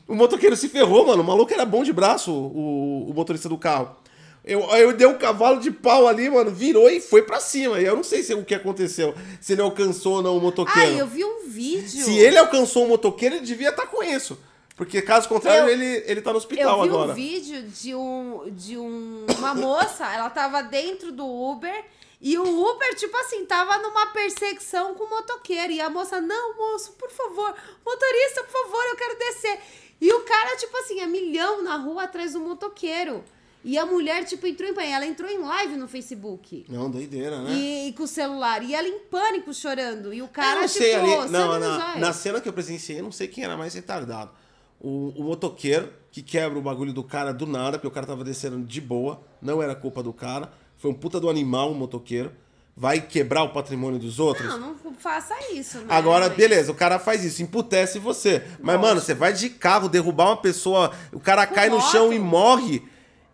O motoqueiro se ferrou, mano. O maluco era bom de braço, o, o motorista do carro. Eu, eu dei um cavalo de pau ali, mano, virou e foi pra cima. E eu não sei se o que aconteceu, se ele alcançou ou não o motoqueiro. Ai, eu vi um vídeo. Se ele alcançou o motoqueiro, ele devia estar com isso. Porque caso contrário, Eu- ele, ele tá no hospital Eu vi agora. um vídeo de, um, de um, uma moça, ela tava dentro do Uber e o Uber, tipo assim, tava numa perseguição com o motoqueiro. E a moça, não, moço, por favor, motorista, por favor, eu quero descer. E o cara, tipo assim, a milhão na rua atrás do motoqueiro. E a mulher, tipo, entrou em pânico. Ela entrou em live no Facebook. Não, doideira, né? E, e com o celular. E ela em pânico, chorando. E o eu cara, não tipo, sei ali. sangue Não, na, na cena que eu presenciei, eu não sei quem era mais retardado. O, o motoqueiro que quebra o bagulho do cara do nada, porque o cara tava descendo de boa, não era culpa do cara. Foi um puta do animal, um motoqueiro. Vai quebrar o patrimônio dos outros? Não, não faça isso, né? Agora, beleza, o cara faz isso, emputece você. Mas, mano, você vai de carro derrubar uma pessoa, o cara Com cai no moto. chão e morre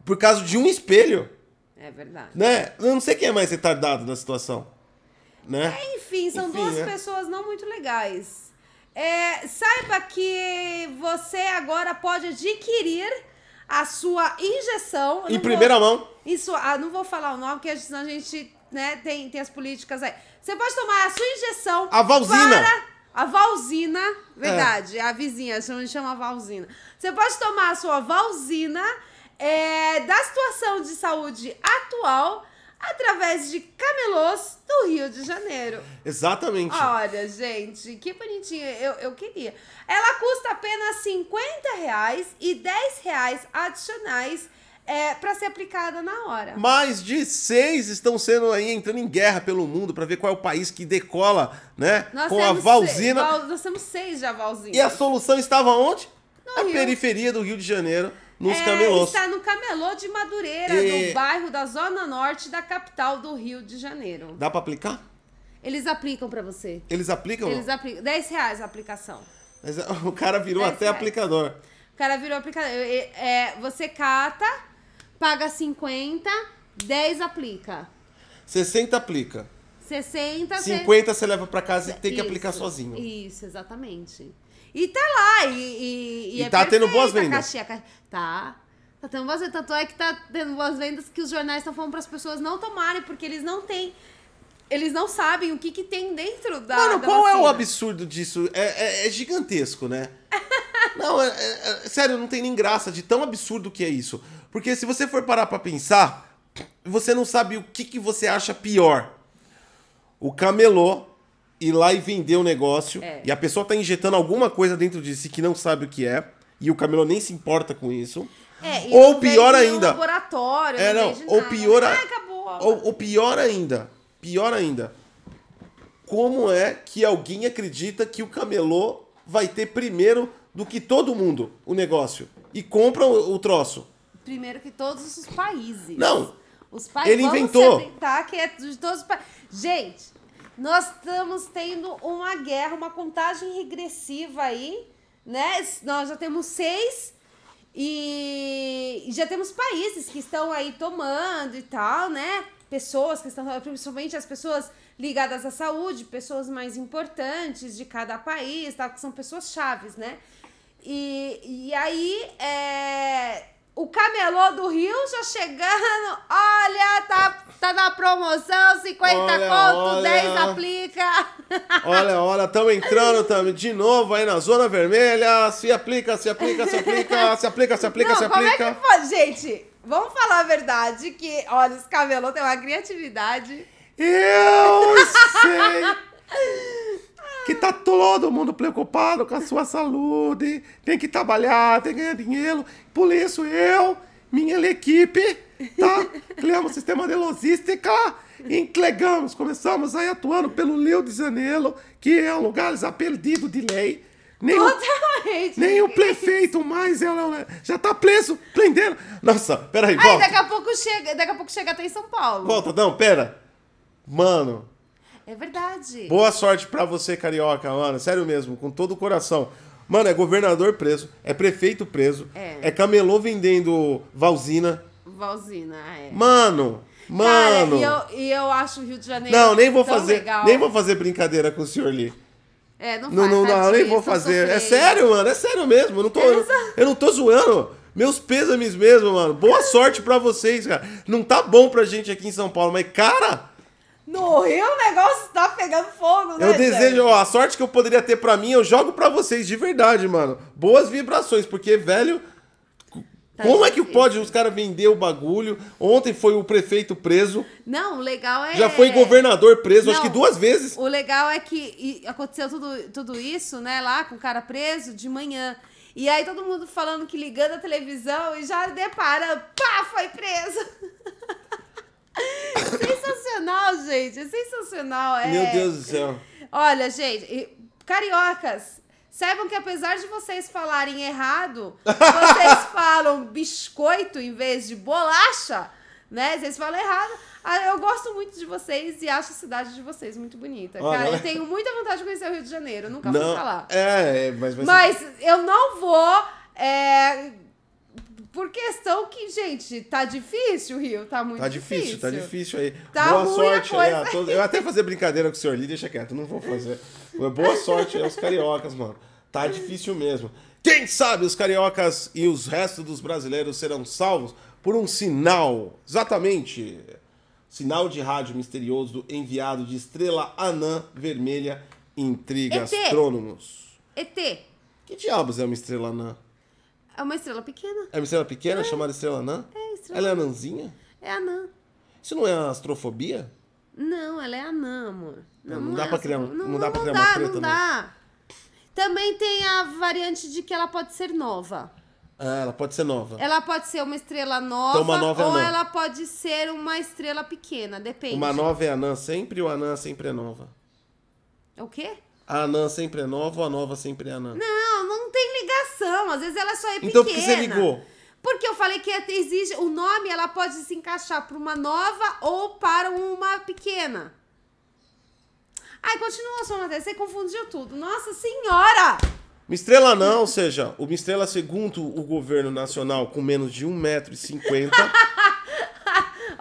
por causa de um espelho. É verdade. Né? Eu não sei quem é mais retardado na situação. Né? Enfim, são Enfim, duas né? pessoas não muito legais. É, saiba que você agora pode adquirir a sua injeção. Em primeira vou, mão. Isso, ah, não vou falar o nome, porque senão a gente né, tem, tem as políticas aí. Você pode tomar a sua injeção. A Valzina. Para a Valzina, verdade, a vizinha chama, chama Valzina. Você pode tomar a sua Valzina é, da situação de saúde atual através de camelôs do Rio de Janeiro. Exatamente. Olha, gente, que bonitinho. Eu, eu queria. Ela custa apenas 50 reais e 10 reais adicionais é, para ser aplicada na hora. Mais de seis estão sendo aí entrando em guerra pelo mundo pra ver qual é o país que decola, né? Nós com a Valzina. seis- nós temos seis já Valzina. E a solução estava onde? No Na Rio. periferia do Rio de Janeiro, nos É, camelôs. Está no Camelô de Madureira, E- no bairro da Zona Norte da capital do Rio de Janeiro. Dá pra aplicar? Eles aplicam para você. Eles aplicam? Eles aplicam. 10 reais a aplicação. Mas [LAUGHS] o cara virou até reais. aplicador. O cara virou aplicador. É, é, você cata, paga 50, 10 aplica. 60 aplica. 60, você- 50 você leva pra casa e tem que Isso, aplicar sozinho. Isso, exatamente. E tá lá, e, e, E é tá tendo boas a vendas. caixinha, ca- Tá. Tá tendo boas vendas. Tanto é que tá tendo boas vendas que os jornais estão falando para as pessoas não tomarem, porque eles não têm. Eles não sabem o que, que tem dentro da. Mano, da qual é o vacina. absurdo disso? É, é- é gigantesco, né? [LAUGHS] não, é, é- é- sério, não tem nem graça de tão absurdo que é isso. Porque se você for parar pra pensar, você não sabe o que, que você acha pior. O camelô ir lá e vender o negócio É. e a pessoa tá injetando alguma coisa dentro de si que não sabe o que é e o camelô nem se importa com isso. É, Ou não pior ainda. laboratório, É, não, vende ou pior a- Ah, acabou. Ou, ou pior ainda, pior ainda, como é que alguém acredita que o camelô vai ter primeiro do que todo mundo o negócio e compra o, o troço? Primeiro que todos os países. Não. Os países Ele inventou. atentar que é de todos os países. Gente, nós estamos tendo uma guerra, uma contagem regressiva aí, né? Nós já temos seis e já temos países que estão aí tomando e tal, né? Pessoas que estão, principalmente as pessoas ligadas à saúde, pessoas mais importantes de cada país, tal, que são pessoas chaves, né? E, e aí, é, o camelô do Rio já chegando, olha, tá, tá na promoção, 50 Olha, conto, olha. 10 aplica. Olha, olha, estamos entrando tamo de novo aí na zona vermelha. Se aplica, se aplica, se aplica, se aplica, se aplica, Não, se como aplica. é que pode? Gente, vamos falar a verdade que, olha, os camelô têm uma criatividade. Eu sei [LAUGHS] que tá todo mundo preocupado com a sua saúde, tem que trabalhar, tem que ganhar dinheiro. Por isso eu, minha equipe, tá? [LAUGHS] Criamos um sistema de logística entregamos, começamos aí atuando pelo Rio de Janeiro, que é um lugar já perdido de lei. Nem o, Totalmente. nem o prefeito mais é, já tá preso, prendendo. Nossa, peraí, Aí volta. daqui a pouco chega, daqui a pouco chega até em São Paulo. Volta, não, pera. Mano, É verdade. Boa sorte pra você, carioca, mano. Sério mesmo, com todo o coração. Mano, é governador preso, é prefeito preso, É. camelô vendendo Valzina. Valzina, é. Mano, mano. Cara, e eu, e eu acho o Rio de Janeiro Não, nem vou fazer, legal. nem vou fazer brincadeira com o senhor Lee. É, não, Não, faz, não, não, nem vou fazer. É sério, mano, é sério mesmo. Eu não tô, eu, eu não tô zoando. Meus pêsames mesmo, mano. Boa sorte pra vocês, cara. Não tá bom pra gente aqui em São Paulo, mas cara, No Rio o negócio tá pegando fogo, né? Eu desejo, ó, a sorte que eu poderia ter pra mim, eu jogo pra vocês de verdade, mano. Boas vibrações, porque, velho, Tá como é que pode os caras vender o bagulho? Ontem foi o prefeito preso, Não, o legal é. já foi governador preso, acho Não. que duas vezes. O legal é que aconteceu tudo, tudo isso, né, lá com o cara preso de manhã. E aí todo mundo falando que ligando a televisão e já depara, pá, foi preso. sensacional, gente, é sensacional. É... Meu Deus do céu. Olha, gente, cariocas, saibam que apesar de vocês falarem errado, [LAUGHS] vocês falam biscoito em vez de bolacha, né? Vocês falam errado. Ah, Eu gosto muito de vocês e acho a cidade de vocês muito bonita. Olha, Cara, eu tenho muita vontade de conhecer o Rio de Janeiro. Eu nunca fui Não, pra lá. é, é, mas vai ser- Mas eu não vou é, por questão que, gente, tá difícil o Rio, tá muito Tá difícil, tá difícil aí. Tá boa sorte aí. Eu até fazer brincadeira com o senhor ali, deixa quieto, não vou fazer. Boa sorte aí aos cariocas, mano. Tá difícil mesmo. Quem sabe os cariocas e os restos dos brasileiros serão salvos por um sinal. Exatamente. Sinal de rádio misterioso enviado de estrela anã vermelha intriga ET. astrônomos. ET, Que diabos é uma estrela anã? É uma estrela pequena. É uma estrela pequena chamada estrela anã? É, estrela. Ela é anãzinha? É anã. Isso não é astrofobia? Não, ela é anã, amor. Não, não dá pra criar um- essa- não dá pra criar dá, uma treta, Não não. dá. Também tem a variante de que ela pode ser nova. Ah, ela pode ser nova. Ela pode ser uma estrela nova Então, uma nova é ou ela pode ser uma estrela pequena, depende. Uma nova é anã sempre ou anã sempre é nova? O quê? A anã sempre é nova ou a nova sempre é anã? Não, não tem ligação. Às vezes ela só é pequena. Então por que você ligou? Porque eu falei que exige o nome, ela pode se encaixar para uma nova ou para uma pequena. Ai, continua sua matéria, você confundiu tudo. Nossa senhora! Uma estrela anã, ou seja, uma estrela segundo o governo nacional com menos de 1,50m. [LAUGHS]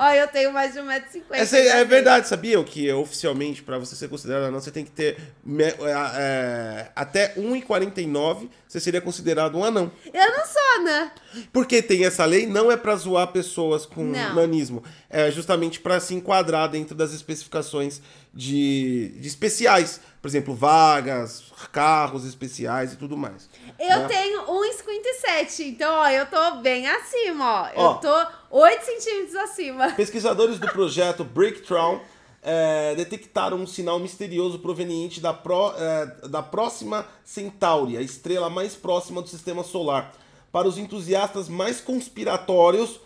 Ó, eu tenho mais de 1,50m. Essa é, é verdade, sabiam que oficialmente, para você ser considerado anã, você tem que ter me- é, é, até 1,49 você seria considerado um anão. Eu não sou anã. Porque tem essa lei, não é pra zoar pessoas com Não. nanismo. É justamente pra se enquadrar dentro das especificações de, de especiais. Por exemplo, vagas, carros especiais e tudo mais. Eu né? tenho 1,57. Então, ó, eu tô bem acima, ó. Ó. Eu tô 8 centímetros acima. Pesquisadores do projeto Breakthrough é, detectaram um sinal misterioso proveniente da, pró- é, da próxima Centauri, a estrela mais próxima do sistema solar. Para os entusiastas mais conspiratórios,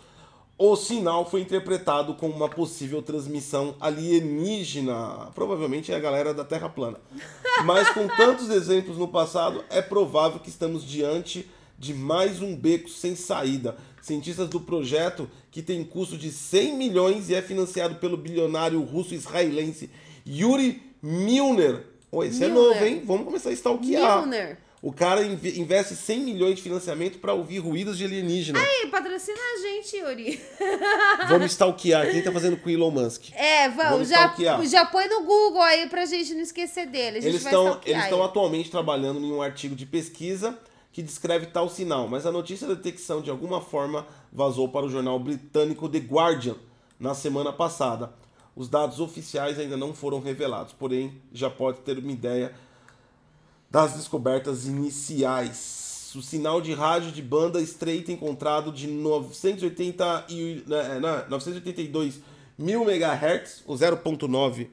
o sinal foi interpretado como uma possível transmissão alienígena. Provavelmente é a galera da Terra plana. Mas com tantos exemplos no passado, é provável que estamos diante de mais um beco sem saída. Cientistas do projeto, que tem custo de 100 milhões e é financiado pelo bilionário russo-israelense Yuri Milner. Oh, esse é Milner. novo, hein? Vamos começar a stalkear. Milner. O cara inve- investe 100 milhões de financiamento para ouvir ruídos de alienígena. Aí, patrocina a gente, Yuri. [LAUGHS] Vamos stalkear. Quem tá fazendo com o Elon Musk? É, vamos, Vamos já, stalkear. já põe no Google aí pra gente não esquecer dele. Eles estão eles estão atualmente trabalhando em um artigo de pesquisa que descreve tal sinal, mas a notícia da detecção de alguma forma vazou para o jornal britânico The Guardian na semana passada. Os dados oficiais ainda não foram revelados, porém já pode ter uma ideia das descobertas iniciais. O sinal de rádio de banda estreita encontrado de 980 e, né, né, 982 mil megahertz, o 0.9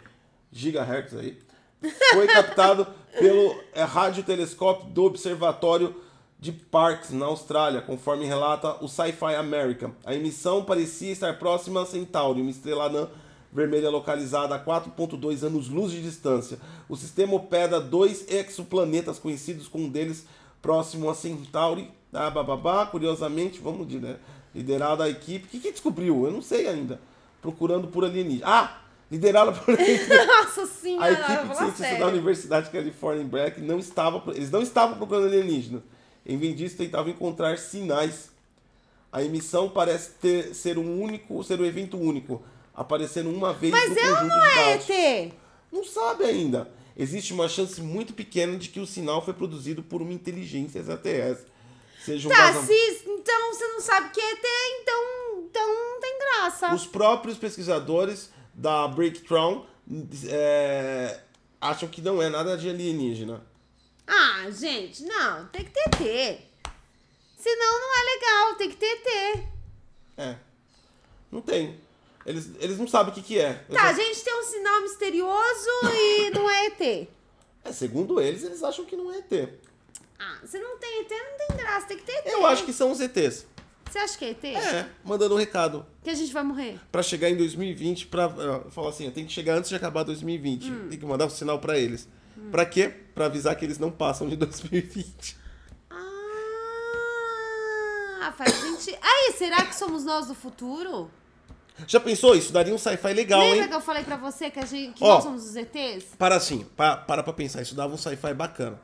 gigahertz aí, foi captado [LAUGHS] pelo é, radiotelescópio do Observatório de Parkes, na Austrália, conforme relata o Sci-Fi America. A emissão parecia estar próxima a Centauri, uma estrela anã vermelha localizada a 4.2 anos-luz de distância. O sistema opera dois exoplanetas conhecidos com um deles próximo a Centauri. Ah, bababá, curiosamente, vamos dizer, né? Liderada a equipe. O que, que descobriu? Eu não sei ainda. Procurando por alienígena. Ah! Liderada por [LAUGHS] Nossa a senhora, equipe de cientistas da. Universidade de Califórnia em Berkeley não estava, eles não estavam procurando alienígenas. Em vez disso, tentavam encontrar sinais. A emissão parece ter, ser um único, ser um evento único, aparecendo uma vez Mas no ela conjunto não de é dados. ET. Não sabe ainda. Existe uma chance muito pequena de que o sinal foi produzido por uma inteligência extraterrestre. Seja um Tá, vazam- se então você não sabe que é ET, então, então não tem graça. Os próprios pesquisadores da Breakthrough é, acham que não é nada de alienígena. Ah, gente, não, tem que ter ET. Senão não é legal, tem que ter ET. É. Não tem. Eles, eles não sabem o que, que é. Tá, a gente tem um sinal misterioso e [COUGHS] não é ET. é. Segundo eles, eles acham que não é ET. Ah, se não tem ET, não tem graça, tem que ter ET. Eu acho que são os ETs. Você acha que é ET? É, mandando um recado. Que a gente vai morrer? Pra chegar em 2020, pra ó, falar assim, tem que chegar antes de acabar 2020. Hum. Tem que mandar um sinal pra eles. Pra quê? Pra avisar que eles não passam de [LAUGHS] 2020. Ah, faz sentido. Aí, será que somos nós do futuro? Já pensou? Isso daria um sci-fi legal, Lembra hein? que eu falei pra você que, a gente, que Ó. nós somos os ETs? Para assim, pa- para pra pensar, isso dava um sci-fi bacana.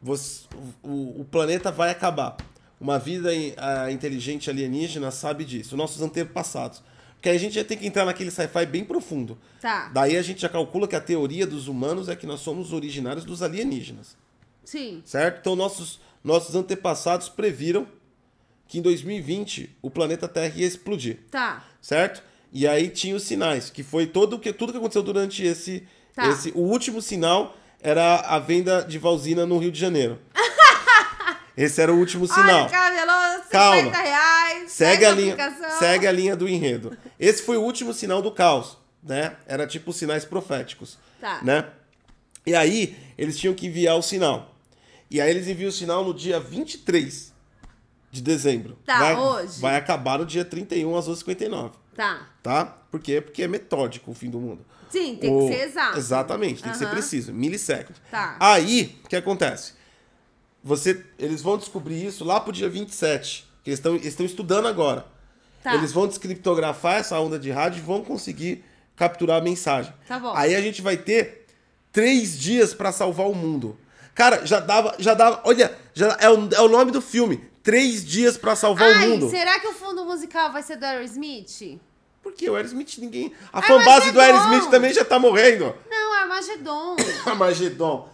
Você- o, o planeta vai acabar. uma vida in- ah, inteligente alienígena sabe disso, nossos antepassados. Porque aí a gente já tem que entrar naquele sci-fi bem profundo. Tá. Daí a gente já calcula que a teoria dos humanos é que nós somos originários dos alienígenas, Sim. certo? Então nossos, nossos antepassados previram que em 2020 o planeta Terra ia explodir, Tá. certo? E aí tinha os sinais, que foi todo o que, tudo que aconteceu durante esse, Tá. esse... O último sinal era a venda de Valzina no Rio de Janeiro. [LAUGHS] Esse era o último sinal. Olha, camelô, 50 Calma. reais. Segue a, linha, aplicação. segue a linha do enredo. Esse foi o último sinal do caos, né? Era tipo sinais proféticos, Tá. né? E aí, eles tinham que enviar o sinal. E aí eles enviam o sinal no dia 23 de dezembro. Tá, vai, hoje. Vai acabar no dia 31 às 11h59, Tá. tá? Por quê? Porque é metódico o fim do mundo. Sim, tem O- que ser exato. Exatamente, tem que ser preciso, milissegundos. Tá. Aí, o que acontece? Você, eles vão descobrir isso lá pro dia 27, que eles estão estão estudando agora. Tá. Eles vão descriptografar essa onda de rádio e vão conseguir capturar a mensagem. Tá bom. Aí a gente vai ter três dias pra salvar o mundo. Cara, já dava, já dava, olha, já é o, é o nome do filme. Três dias pra salvar Ai, o mundo. será que o fundo musical vai ser do Aerosmith? Porque o Aerosmith ninguém. A fanbase do. Aerosmith também já tá morrendo. Não, Armagedon. [COUGHS] Armagedon.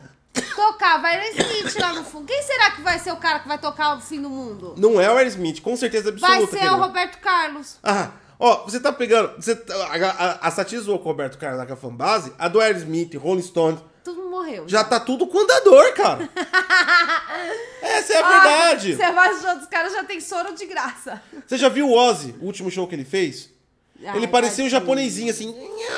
Tocava Aerosmith lá no fundo. Quem será que vai ser o cara que vai tocar o fim do mundo? Não é o Aerosmith, com certeza absoluta. Vai ser querida. o Roberto Carlos. Ah, ó, você tá pegando. Você, tá- a, a, a com o Roberto Carlos lá com a fanbase, a do Aerosmith, Rolling Stones, mundo morreu. já tá tudo com andador, cara. [LAUGHS] Essa é a verdade. Você vai dos caras, já tem soro de graça. Você já viu o Ozzy, o último show que ele fez? Ele parecia um japonesinho assim.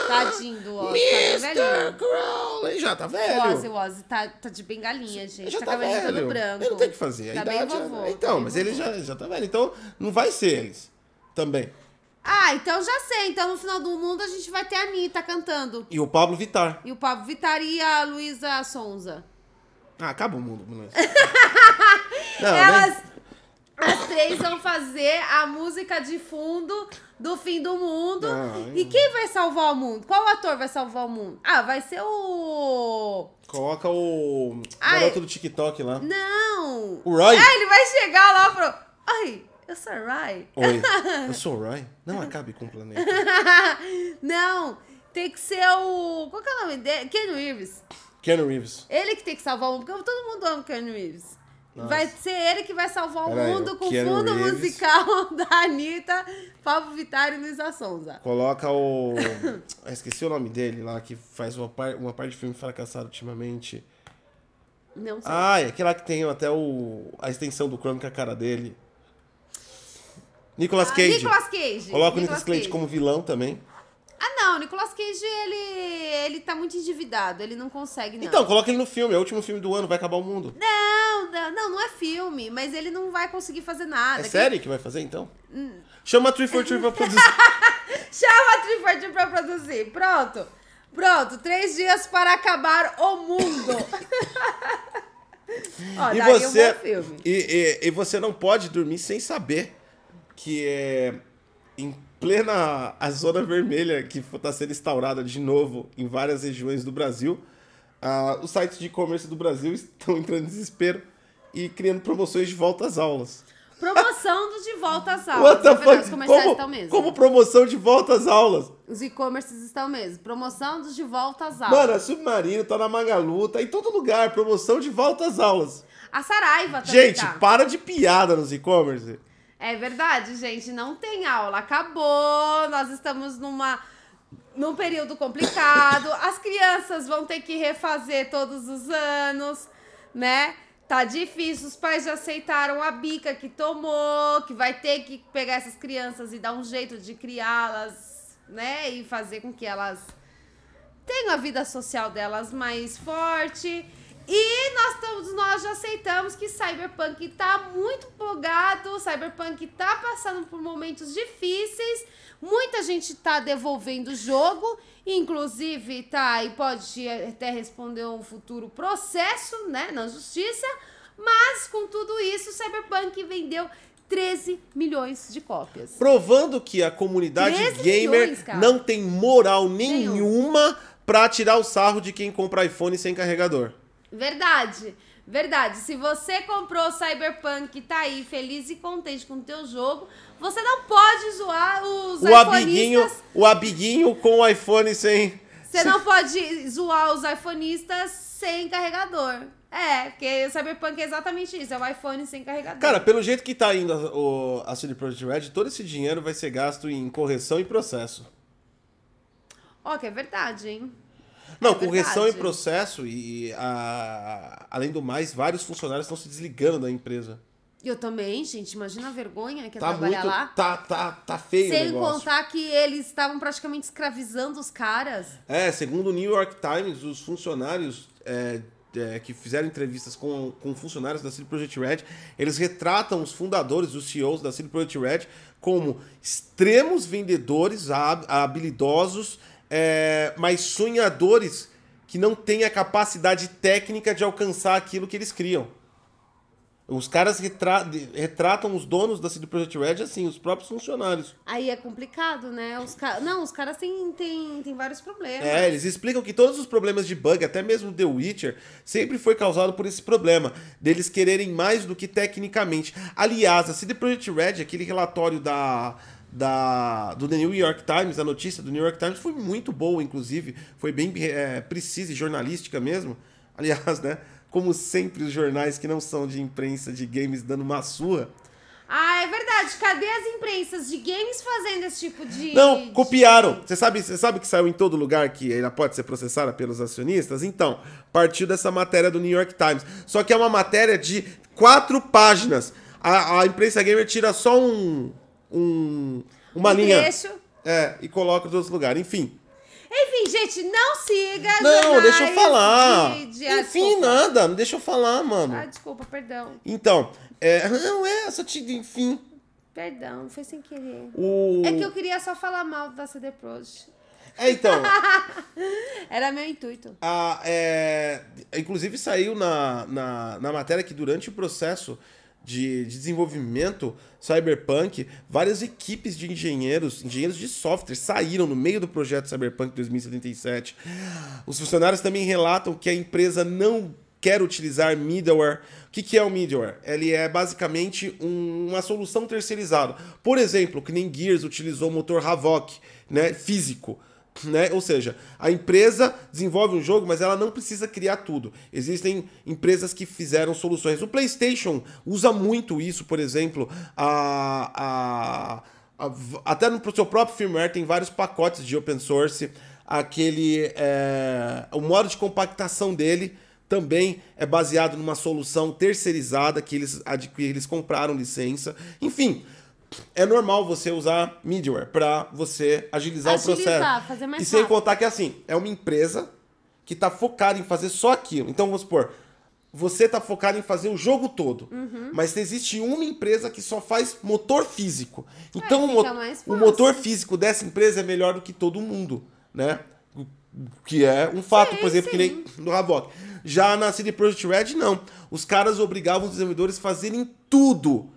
Tadinho do Ozzy, tá Mr. velhinho. Crowley, já tá O velho. Ozzy, o Ozzy tá, tá de bengalinha, gente. já tá tá todo branco. Ele não tem o que fazer. A Tá bem idade é- vovô. tá Então, mas ele já, já tá velho. Então, não vai ser eles. Também. Ah, então já sei. Então no final do mundo a gente vai ter a Anitta cantando. E o Pablo Vittar. E o Pablo Vittar e a Luísa Sonza. Ah, acaba o mundo, Bruno. [LAUGHS] Não, Elas, né? as três vão fazer a música de fundo do fim do mundo. E quem vai salvar o mundo? Qual ator vai salvar o mundo? Ah, vai ser o. Coloca o Ai. garoto do TikTok lá. Não! O Roy? Ah, ele vai chegar lá e falar: Ai, eu sou o Roy. Oi, [LAUGHS] eu sou o Roy. Não acabe com o planeta. [LAUGHS] Não, tem que ser o. Qual que é o nome dele? Ken Reeves. Keanu Reeves. Ele que tem que salvar o mundo, porque todo mundo ama o Ken Reeves. Nossa. Vai ser ele que vai salvar o Pera aí, mundo o com o fundo Reeves. musical [LAUGHS] da Anitta, Pablo Vittar e Luísa Sonza. Coloca o. [COUGHS] Ah, esqueci o nome dele lá, que faz uma, par... uma parte de filme fracassado ultimamente. Não sei. Ah, é aquele lá que tem até o... a extensão do Chrome com a cara dele. Nicolas Ah, Cage. Nicolas Cage. Coloca o Nicolas Cage como vilão também. Não, o Nicolas Cage, ele, ele tá muito endividado, ele não consegue, não. Então, coloca ele no filme, é o último filme do ano, vai acabar o mundo. Não, não, não, não é filme, mas ele não vai conseguir fazer nada. É Quem- série que vai fazer então? Hum. Chama a 343 pra produzir. [LAUGHS] Chama a Triforte pra produzir. Pronto. Pronto, três dias para acabar o mundo. [LAUGHS] Ó, e você um e, e, e você não pode dormir sem saber que é em plena a zona vermelha que está sendo instaurada de novo em várias regiões do Brasil, ah, os sites de e-commerce do Brasil [LAUGHS] estão entrando em desespero e criando promoções de volta às aulas. Promoção do De Volta às [LAUGHS] Aulas. What the É fuck? Os comerciais Como, estão mesmo. como promoção de volta às aulas? Os e-commerces estão mesmo. Promoção dos De Volta às Aulas. Mano, a Submarino tá na Magalu, tá em todo lugar, promoção de volta às aulas. A Saraiva também Gente, tá. para de piada nos e-commerce. É verdade, gente. Não tem aula. Acabou. Nós estamos numa num período complicado. As crianças vão ter que refazer todos os anos, né? Tá difícil. Os pais já aceitaram a bica que tomou, que vai ter que pegar essas crianças e dar um jeito de criá-las, né? E fazer com que elas tenham a vida social delas mais forte. E nós todos nós já aceitamos que Cyberpunk tá muito empolgado, Cyberpunk tá passando por momentos difíceis. Muita gente tá devolvendo o jogo, inclusive tá e pode até responder um futuro processo, né, na justiça. Mas com tudo isso, Cyberpunk vendeu 13 milhões de cópias. Provando que a comunidade 13 gamer milhões, não tem moral Nenhum. nenhuma pra tirar o sarro de quem compra iPhone sem carregador. Verdade. Verdade. Se você comprou Cyberpunk e tá aí feliz e contente com o teu jogo, você não pode zoar os O abiguinho, o abiguinho com o iPhone sem. Você não pode zoar os iPhoneistas sem carregador. É, porque o Cyberpunk é exatamente isso, é o iPhone sem carregador. Cara, pelo jeito que tá indo a, o, a CD Projekt Red, todo esse dinheiro vai ser gasto em correção e processo. Ó, que é verdade, hein? Não, É correção e verdade. processo e, a- além do mais, vários funcionários estão se desligando da empresa. Eu também, gente, imagina a vergonha que é Tá trabalhar muito, lá. tá, tá, tá feio Sem contar que eles estavam praticamente escravizando os caras. É, segundo o New York Times, os funcionários é, é, que fizeram entrevistas com, com funcionários da CD Projekt Red, eles retratam os fundadores, os CEOs da CD Projekt Red, como extremos vendedores, hab- habilidosos, é, mas sonhadores que não têm a capacidade técnica de alcançar aquilo que eles criam. Os caras retra- retratam os donos da CD Projekt Red assim, os próprios funcionários. Aí é complicado, né? Os. Não, os caras têm, têm, têm vários problemas. É, eles explicam que todos os problemas de bug, até mesmo The Witcher, sempre foi causado por esse problema, deles quererem mais do que tecnicamente. Aliás, a CD Projekt Red, aquele relatório da, da, do The New York Times, a notícia do New York Times, foi muito boa, inclusive, foi bem é, precisa e jornalística mesmo. [LAUGHS] Aliás, né, como sempre os jornais que não são de imprensa de games dando uma surra, Ah, é verdade. Cadê as imprensas de games fazendo esse tipo de. Não, copiaram. Você sabe, você sabe que saiu em todo lugar que ela pode ser processada pelos acionistas? Então, partiu dessa matéria do New York Times. Só que é uma matéria de quatro páginas. A, a imprensa gamer tira só um. Um uma Um linha. trecho. É, e coloca nos outros lugares. Enfim. Enfim, gente, não siga. Não, deixa eu falar. de- de- ah, Enfim, desculpa. nada. Não deixa eu falar, mano. Ah, desculpa, perdão. Então, é. Não, é, só te. Enfim. Perdão, foi sem querer. O. É que eu queria só falar mal da CD Projekt. É, então. [LAUGHS] Era meu intuito. A, é, inclusive saiu na, na, na matéria que durante o processo de, de desenvolvimento Cyberpunk, várias equipes de engenheiros, engenheiros de software, saíram no meio do projeto Cyberpunk 2077. Os funcionários também relatam que a empresa não quer utilizar middleware. O que, que é o middleware? Ele é basicamente um- uma solução terceirizada. Por exemplo, que nem Gears utilizou o motor Havok, né, físico. Né? Ou seja, a empresa desenvolve um jogo, mas ela não precisa criar tudo. Existem empresas que fizeram soluções. O PlayStation usa muito isso, por exemplo, a, a, a- até no seu próprio firmware tem vários pacotes de open source. Aquele é, o modo de compactação dele também é baseado numa solução terceirizada que eles, que eles compraram licença. Enfim, é normal você usar middleware para você agilizar, Agilizar, o processo. fazer mais e sem rápido. contar que assim, é uma empresa que está focada em fazer só aquilo. Então vamos supor, você está focado em fazer o jogo todo, Uhum. mas existe uma empresa que só faz motor físico. Então o, É, mo- o motor físico dessa empresa é melhor do que todo mundo, né? Que é um fato, Sim, por exemplo, que nem no Havok. Já na CD Projekt Red, não. Os caras obrigavam os desenvolvedores a fazerem tudo.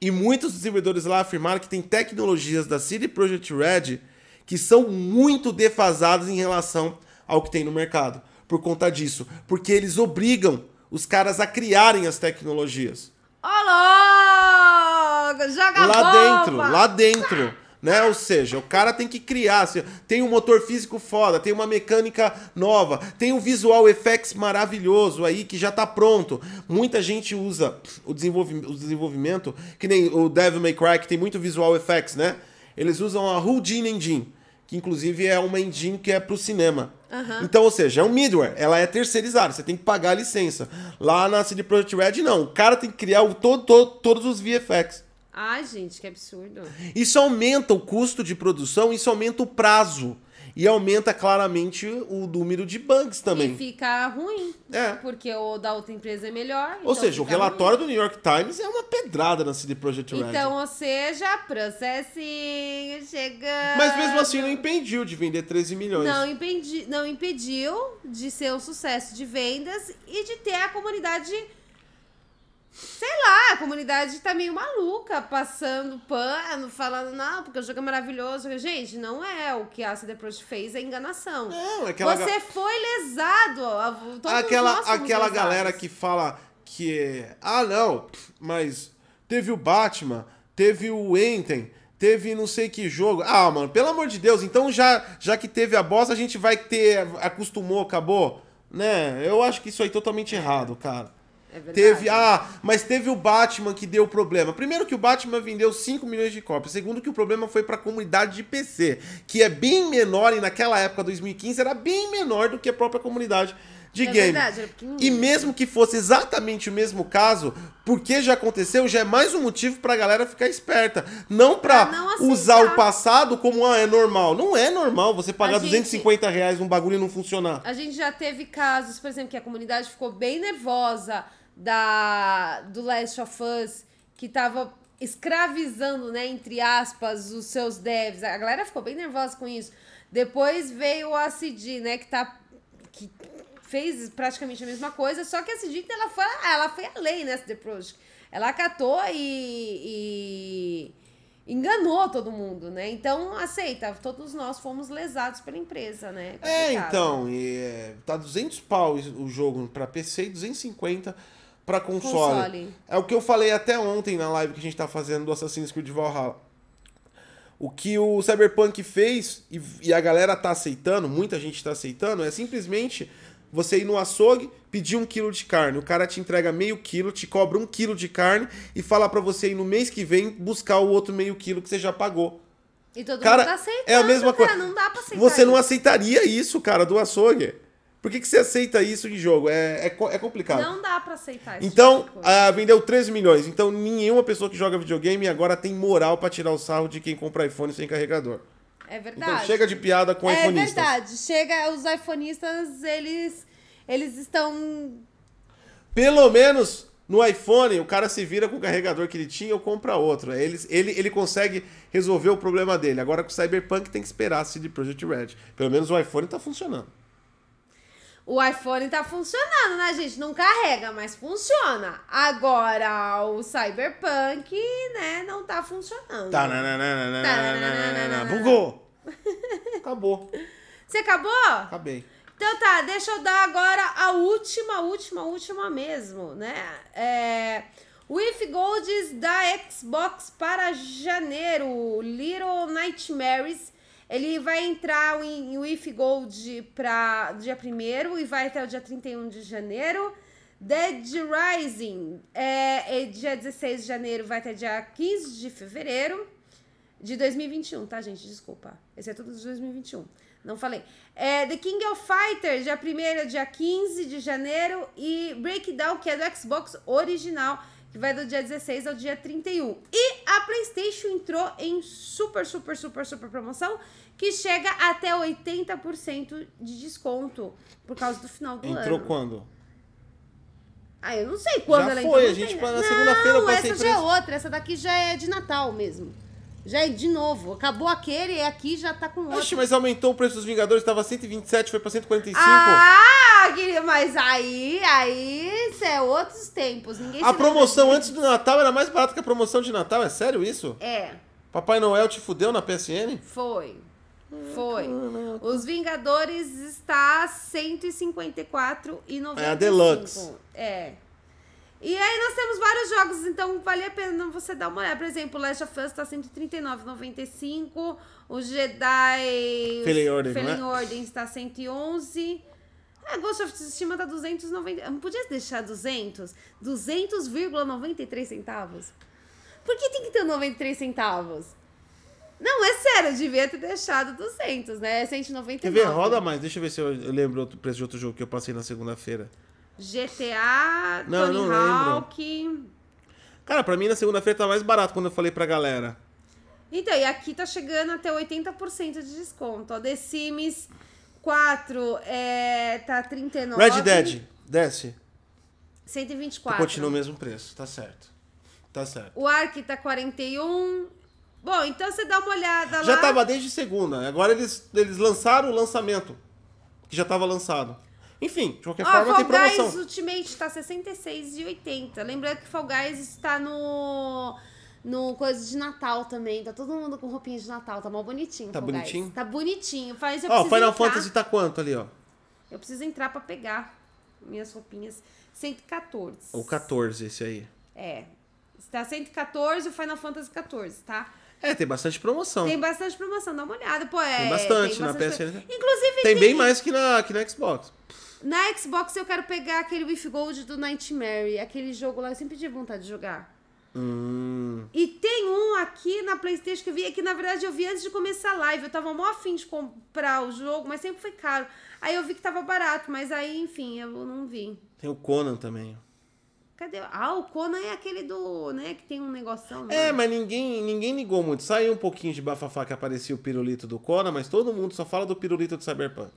E muitos desenvolvedores lá afirmaram que tem tecnologias da CD Projekt Red que são muito defasadas em relação ao que tem no mercado. Por conta disso. Porque eles obrigam os caras a criarem as tecnologias. Ô, louco! Joga lá bomba! dentro, lá dentro. Né? Ou seja, o cara tem que criar. assim, Tem um motor físico foda, tem uma mecânica nova, tem um visual effects maravilhoso aí que já tá pronto. Muita gente usa o, o desenvolvimento, que nem o Devil May Cry, que tem muito visual effects, né? Eles usam a Houdini Engine, que inclusive é uma engine que é pro cinema. Então, ou seja, é um middleware, ela é terceirizada, você tem que pagar a licença. Lá na CD Projekt Red, não. O cara tem que criar o, todo, todo- todos os VFX. Ai, gente, que absurdo. Isso aumenta o custo de produção, isso aumenta o prazo. E aumenta claramente o número de bugs E também. fica ruim. É. Porque o da outra empresa é melhor. Ou então seja, o relatório do New York Times é uma pedrada na CD Projekt Red. Então, ou seja, processinho chegando. Mas mesmo assim não impediu de vender 13 milhões. Não, impedi, não impediu de ser um sucesso de vendas e de ter a comunidade Sei lá, a comunidade tá meio maluca, passando pano, falando, não, porque o jogo é maravilhoso. Gente, não é. O que a CD Projekt fez é enganação. Não, aquela Você foi lesado. Todos aquela aquela galera que fala que ah não, mas teve o Batman, teve o Enten, teve não sei que jogo. Ah, mano, pelo amor de Deus, então já já que teve a bosta, a gente vai ter acostumou, acabou, né? Eu acho que isso aí é totalmente errado, cara. É. Teve, ah, mas teve o Batman que deu problema. Primeiro que o Batman vendeu 5 milhões de cópias. Segundo que o problema foi pra comunidade de PC, que é bem menor e naquela época 2015 era bem menor do que a própria comunidade de É game. verdade. E mesmo que fosse exatamente o mesmo caso, porque já aconteceu, já é mais um motivo pra galera ficar esperta. Não pra Pra não usar o passado como, ah, é normal. Não é normal você pagar A gente- 250 reais num bagulho e não funcionar. A gente já teve casos, por exemplo, que a comunidade ficou bem nervosa da do Last of Us, que tava escravizando, né, entre aspas, os seus devs. A galera ficou bem nervosa com isso. Depois veio a CD, né, que tá que fez praticamente a mesma coisa, só que a CD ela foi, ela foi além, né, CD Projekt. Ela acatou e, e enganou todo mundo, né? Então, aceita, todos nós fomos lesados pela empresa, né? É, então, e, é, tá 200 pau o jogo pra PC e 250 pra console. Console. É o que eu falei até ontem na live que a gente tá fazendo do Assassin's Creed Valhalla. O que o Cyberpunk fez e, e a galera tá aceitando, muita gente tá aceitando, é simplesmente você ir no açougue, pedir um quilo de carne. O cara te entrega meio quilo, te cobra um quilo de carne e fala pra você ir no mês que vem buscar o outro meio quilo que você já pagou. E todo Cara, mundo tá aceitando, é a mesma cara, coisa. não dá pra aceitar Você não isso. aceitaria isso, cara, do açougue. Por que, que você aceita isso de jogo? É, é, é complicado. Não dá pra aceitar isso. Então, ah, vendeu 13 milhões. Então, nenhuma pessoa que joga videogame agora tem moral pra tirar o sarro de quem compra iPhone sem carregador. é verdade. Então, chega de piada com É iPhoneistas. verdade. Chega, os iPhoneistas, eles, eles estão... Pelo menos no iPhone, o cara se vira com o carregador que ele tinha ou compra outro. É, Ele, ele, ele consegue resolver o problema dele. Agora com o Cyberpunk tem que esperar a CD Projekt Red. Pelo menos o iPhone tá funcionando. O iPhone tá funcionando, né, gente? Não carrega, mas funciona. Agora, o Cyberpunk, né, não tá funcionando. Tá, nananana, bugou. Acabou. Você acabou? Acabei. Então tá, deixa eu dar agora a última, última, última mesmo, né? É, If Golds da Xbox para janeiro, Little Nightmares. Ele vai entrar em If Gold para dia 1 e vai até o dia 31 de janeiro. Dead Rising é, é dia 16 de janeiro, vai até dia 15 de fevereiro. De 2021, tá, gente? Desculpa. Esse é tudo de 2021. Não falei. É, The King of Fighters, dia 1 ao dia 15 de janeiro. E Breakdown, que é do Xbox original, que vai do dia 16 ao dia 31. E PlayStation entrou em super, super, super, super promoção, que chega até 80% de desconto por causa do final do Entrou ano. quando? Ah, eu não sei quando Já ela foi, entrou. a não gente pa- na segunda-feira eu Não, passei essa já é outra. Essa daqui já é de Natal mesmo. Já é de novo. Acabou aquele e aqui já tá com outro. Oxe, mas aumentou o preço dos Vingadores, tava 127, foi pra 145. Ah, mas aí, aí, isso é outros tempos. Ninguém a promoção antes do Natal era mais barata que a promoção de Natal, é sério isso? É, Papai Noel te fudeu na PSN? foi. Foi. Os Vingadores está 154,95. É a Deluxe. É. E aí nós temos vários jogos, então vale a pena você dar uma olhada. Por exemplo, Last of Us tá 139,95. O Jedi... Fallen Order, é? Fallen Order está 111. É, Ghost of Tsushima tá 290. Eu Não podia deixar 200? 200,93 centavos? Por que tem que ter 93 centavos? Não, é sério, eu devia ter deixado 200, né? É 199. Quer ver? Roda mais, deixa eu ver se eu lembro outro preço de outro jogo que eu passei na segunda-feira. GTA, Não, Tony não lembro. Hawk. Cara, pra mim na segunda-feira tá mais barato quando eu falei pra galera. Então, e aqui tá chegando até 80% de desconto. Ó, The Sims 4 é, tá 39. Red Dead, desce. 124. Continua o mesmo preço, tá certo. Tá certo. O Ark tá 41. Bom, então você dá uma olhada lá. Já tava desde segunda, agora eles, eles lançaram o lançamento, que já tava lançado. Enfim, de qualquer Ó, forma Fall tem promoção. Guys Ultimate tá R$ 66,80. Lembrando que Fall Guys está no. No coisa de Natal também. Tá todo mundo com roupinha de Natal. Tá mó bonitinho. Tá Fall Guys. bonitinho? Tá bonitinho. Faz, eu Ó, preciso Final entrar. Fantasy tá quanto ali, ó? Eu preciso entrar pra pegar minhas roupinhas. 114. O 14, esse aí. É. Está 114 o Final Fantasy 14, tá? É, tem bastante promoção. Tem bastante promoção, dá uma olhada. Pô, é. Tem bastante na bastante PSN. coisa. Inclusive, Tem bem mais que na, que na Xbox. Na Xbox eu quero pegar aquele With Gold do Nightmare. Aquele jogo lá, eu sempre tive vontade de jogar. Hum. E tem um aqui na Playstation que eu vi, que na verdade eu vi antes de começar a live. Eu tava mó afim de comprar o jogo, mas sempre foi caro. Aí eu vi que tava barato, mas aí, enfim, eu não vi. Tem o Conan também. Cadê? Ah, o Conan é aquele do, né, que tem um negoção. né? É, mas ninguém, ninguém ligou muito. Saiu um pouquinho de bafafá que aparecia o pirulito do Conan, mas todo mundo só fala do pirulito do Cyberpunk.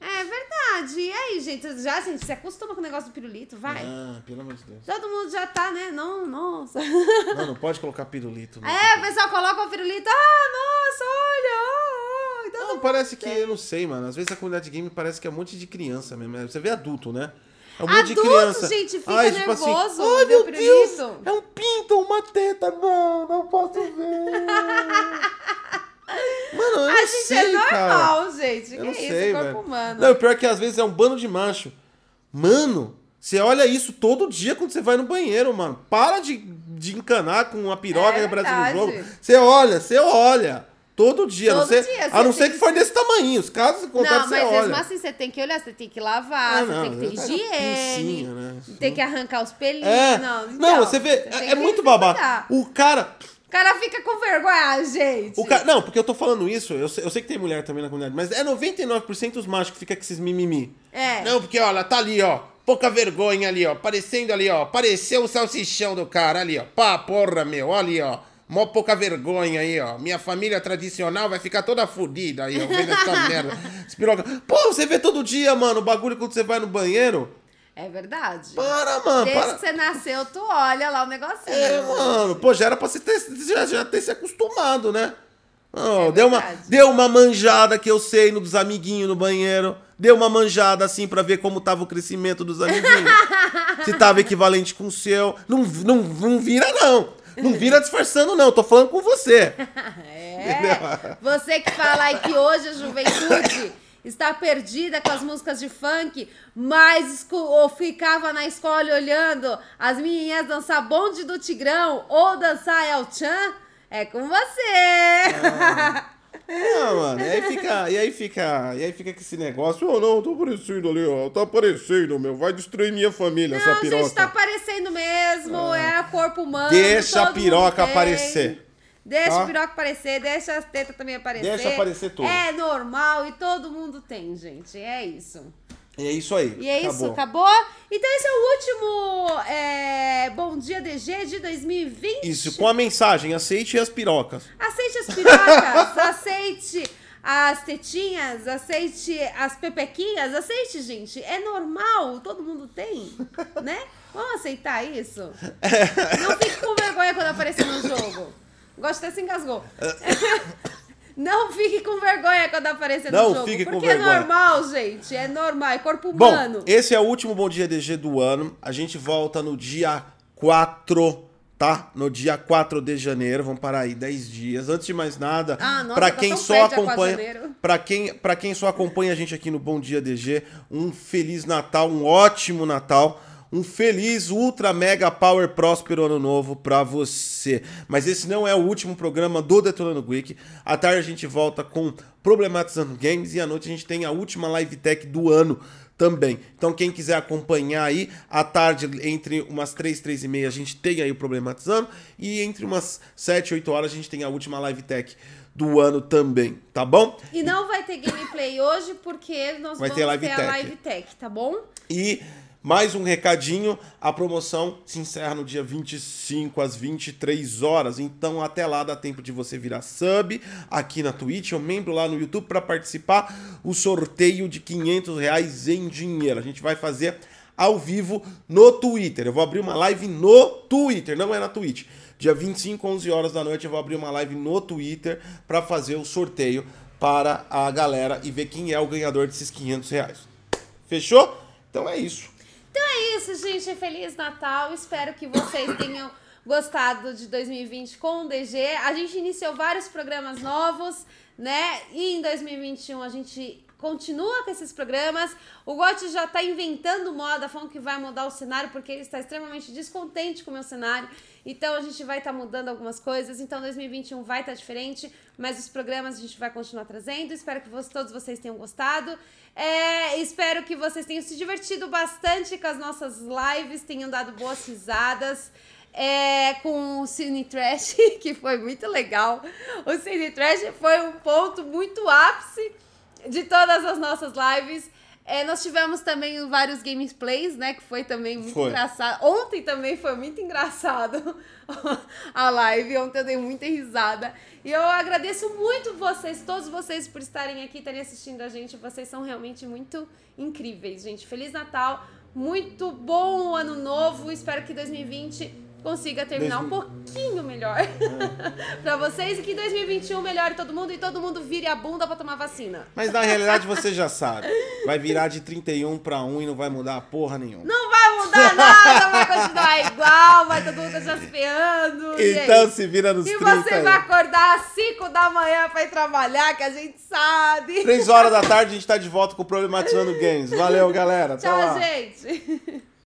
É verdade. E aí, gente? Já, gente, se acostuma com o negócio do pirulito, vai. Ah, pelo amor de Deus. Todo mundo já tá, né? Não, nossa. Não, não pode colocar pirulito. É, o pessoal coloca o pirulito. Ah, nossa, olha. todo Não, parece que, eu não sei, mano. Às vezes a comunidade game parece que é um monte de criança mesmo. Você vê adulto, né? É um monte de criança. gente, fica Ai, tipo assim, nervoso Ai, ver meu Deus! pirulito." É um pinto, uma teta. Não, não posso ver. [LAUGHS] Mano, eu A não gente sei, é cara. normal, gente. Eu que não isso, sei, corpo velho. humano. Não, o pior é que às vezes é um bando de macho. Mano, você olha isso todo dia quando você vai no banheiro, mano. Para de, de encanar com uma piroca É que aparece no jogo. Você olha, você olha. Todo dia. a não Todo ser, dia, a você não ser que que for desse tamanho. Os casos contrários Não, você mas mesmo assim você tem que olhar, você tem que lavar, Ah, você não, tem que ter quero higiene, né? tem que arrancar os pelinhos. É. Não, Não, então, você vê, tem é, é muito babado. O cara, O cara fica com vergonha, ah, gente. o cara, não, porque eu tô falando isso, eu sei, eu sei que tem mulher também na comunidade, mas é 99% os machos que fica com esses mimimi. É. Não, porque, ó, ela tá ali, ó. Pouca vergonha ali, ó. Parecendo ali, ó. Pareceu o salsichão do cara ali, ó. Pá, porra, meu. Ali, ó. Mó pouca vergonha aí, ó. Minha família tradicional vai ficar toda fodida aí, ó. Vendo essa [LAUGHS] merda. Espiroca. Pô, você vê todo dia, mano, o bagulho quando você vai no banheiro. É verdade. Para, mano. Desde para. que você nasceu, tu olha lá o negocinho. É, mano. Pô, já era pra você ter, já, já ter se acostumado, né? Não, É deu, uma, deu uma manjada que eu sei no dos amiguinhos no banheiro. Deu uma manjada assim pra ver como tava o crescimento dos amiguinhos. [LAUGHS] Se tava equivalente com o seu. Não, não, não vira, não. Não vira disfarçando, não. Tô falando com você. [LAUGHS] É. Você que fala aí que hoje a juventude está perdida com as músicas de funk, mas ou ficava na escola olhando as menininhas dançar bonde do Tigrão ou dançar El Chan, é com você. Não, mano. E aí fica. E aí fica. E aí fica com esse negócio. Oh, não, tô aparecendo ali, ó. Tá aparecendo, meu. Vai destruir minha família, essa Não, piroca. gente, tá aparecendo mesmo, é corpo humano. Deixa a piroca aparecer. Deixa Tá? a piroca aparecer, deixa as tetas também aparecer. Deixa aparecer tudo. É normal e todo mundo tem, gente. É isso. E é isso aí. E é isso, acabou? Então esse é o último é, Bom Dia DG de 2020. Isso, com a mensagem, aceite as pirocas. Aceite as pirocas, [LAUGHS] aceite as tetinhas, aceite as pepequinhas, aceite, gente. É normal, todo mundo tem, [LAUGHS] né? Vamos aceitar isso? Não fique com vergonha quando aparecer no jogo. Gosto até se engasgou. [LAUGHS] Não fique com vergonha quando aparecer Não no jogo. fique com porque vergonha. é normal, gente. É normal, é corpo Bom, humano. esse é o último Bom Dia DG do ano. A gente volta no dia 4, tá? No dia 4 de janeiro. Vamos parar aí 10 dias. Antes de mais nada, Ah, pra tá quem só acompanha, para quem, para quem só acompanha a gente aqui no Bom Dia DG, um feliz Natal, um ótimo Natal. Um feliz, ultra, mega, power, próspero ano novo pra você. Mas esse não é o último programa do Detonando Geek. À tarde a gente volta com Problematizando Games e à noite a gente tem a última live tech do ano também. Então quem quiser acompanhar aí, à tarde entre umas 3, 3 e meia a gente tem aí o Problematizando e entre umas 7, 8 horas a gente tem a última live tech do ano também, tá bom? E não vai ter gameplay hoje porque nós Vai vamos ter ter, live a tech. live tech, tá bom? E mais um recadinho, a promoção se encerra no dia 25 às 23 horas, então até lá dá tempo de você virar sub aqui na Twitch ou membro lá no YouTube para participar o sorteio de 500 reais em dinheiro. A gente vai fazer ao vivo no Twitter. Eu vou abrir uma live no Twitter, não é na Twitch. Dia 25, 11 horas da noite, eu vou abrir uma live no Twitter para fazer o sorteio para a galera e ver quem é o ganhador desses 500 reais. Fechou? Então é isso. Então é isso, gente. Feliz Natal. Espero que vocês [COUGHS] tenham gostado de 2020 com o DG. A gente iniciou vários programas novos, né? E em 2021 a gente continua com esses programas. O Gotti já está inventando moda, falando que vai mudar o cenário, porque ele está extremamente descontente com o meu cenário. Então a gente vai estar tá mudando algumas coisas. Então 2021 vai estar tá diferente, mas os programas a gente vai continuar trazendo. Espero que todos vocês tenham gostado. É, espero que vocês tenham se divertido bastante com as nossas lives, tenham dado boas risadas. É, com o Cine Trash, [LAUGHS] que foi muito legal. O Cine Trash foi um ponto muito ápice de todas as nossas lives. É, nós tivemos também vários gameplays, né? Que foi também muito foi. engraçado. Ontem também foi muito engraçado [LAUGHS] a live. Ontem eu dei muita risada. E eu agradeço muito vocês, todos vocês, por estarem aqui, estarem assistindo a gente. Vocês são realmente muito incríveis, gente. Feliz Natal, muito bom ano novo. Espero que 2020 consiga terminar um pouquinho melhor [LAUGHS] é. para vocês e que 2021 melhore todo mundo e todo mundo vire a bunda para tomar vacina. Mas na realidade você já sabe, vai virar de 31 para 1 e não vai mudar porra nenhuma. Não vai mudar nada, vai continuar igual, vai todo mundo já se ferrando. Então se vira nos e 30. E você vai acordar às 5 da manhã para ir trabalhar, que a gente sabe. 3 horas da tarde a gente tá de volta com o Problematizando Games. Valeu, galera. [LAUGHS] Tchau, gente. [LAUGHS]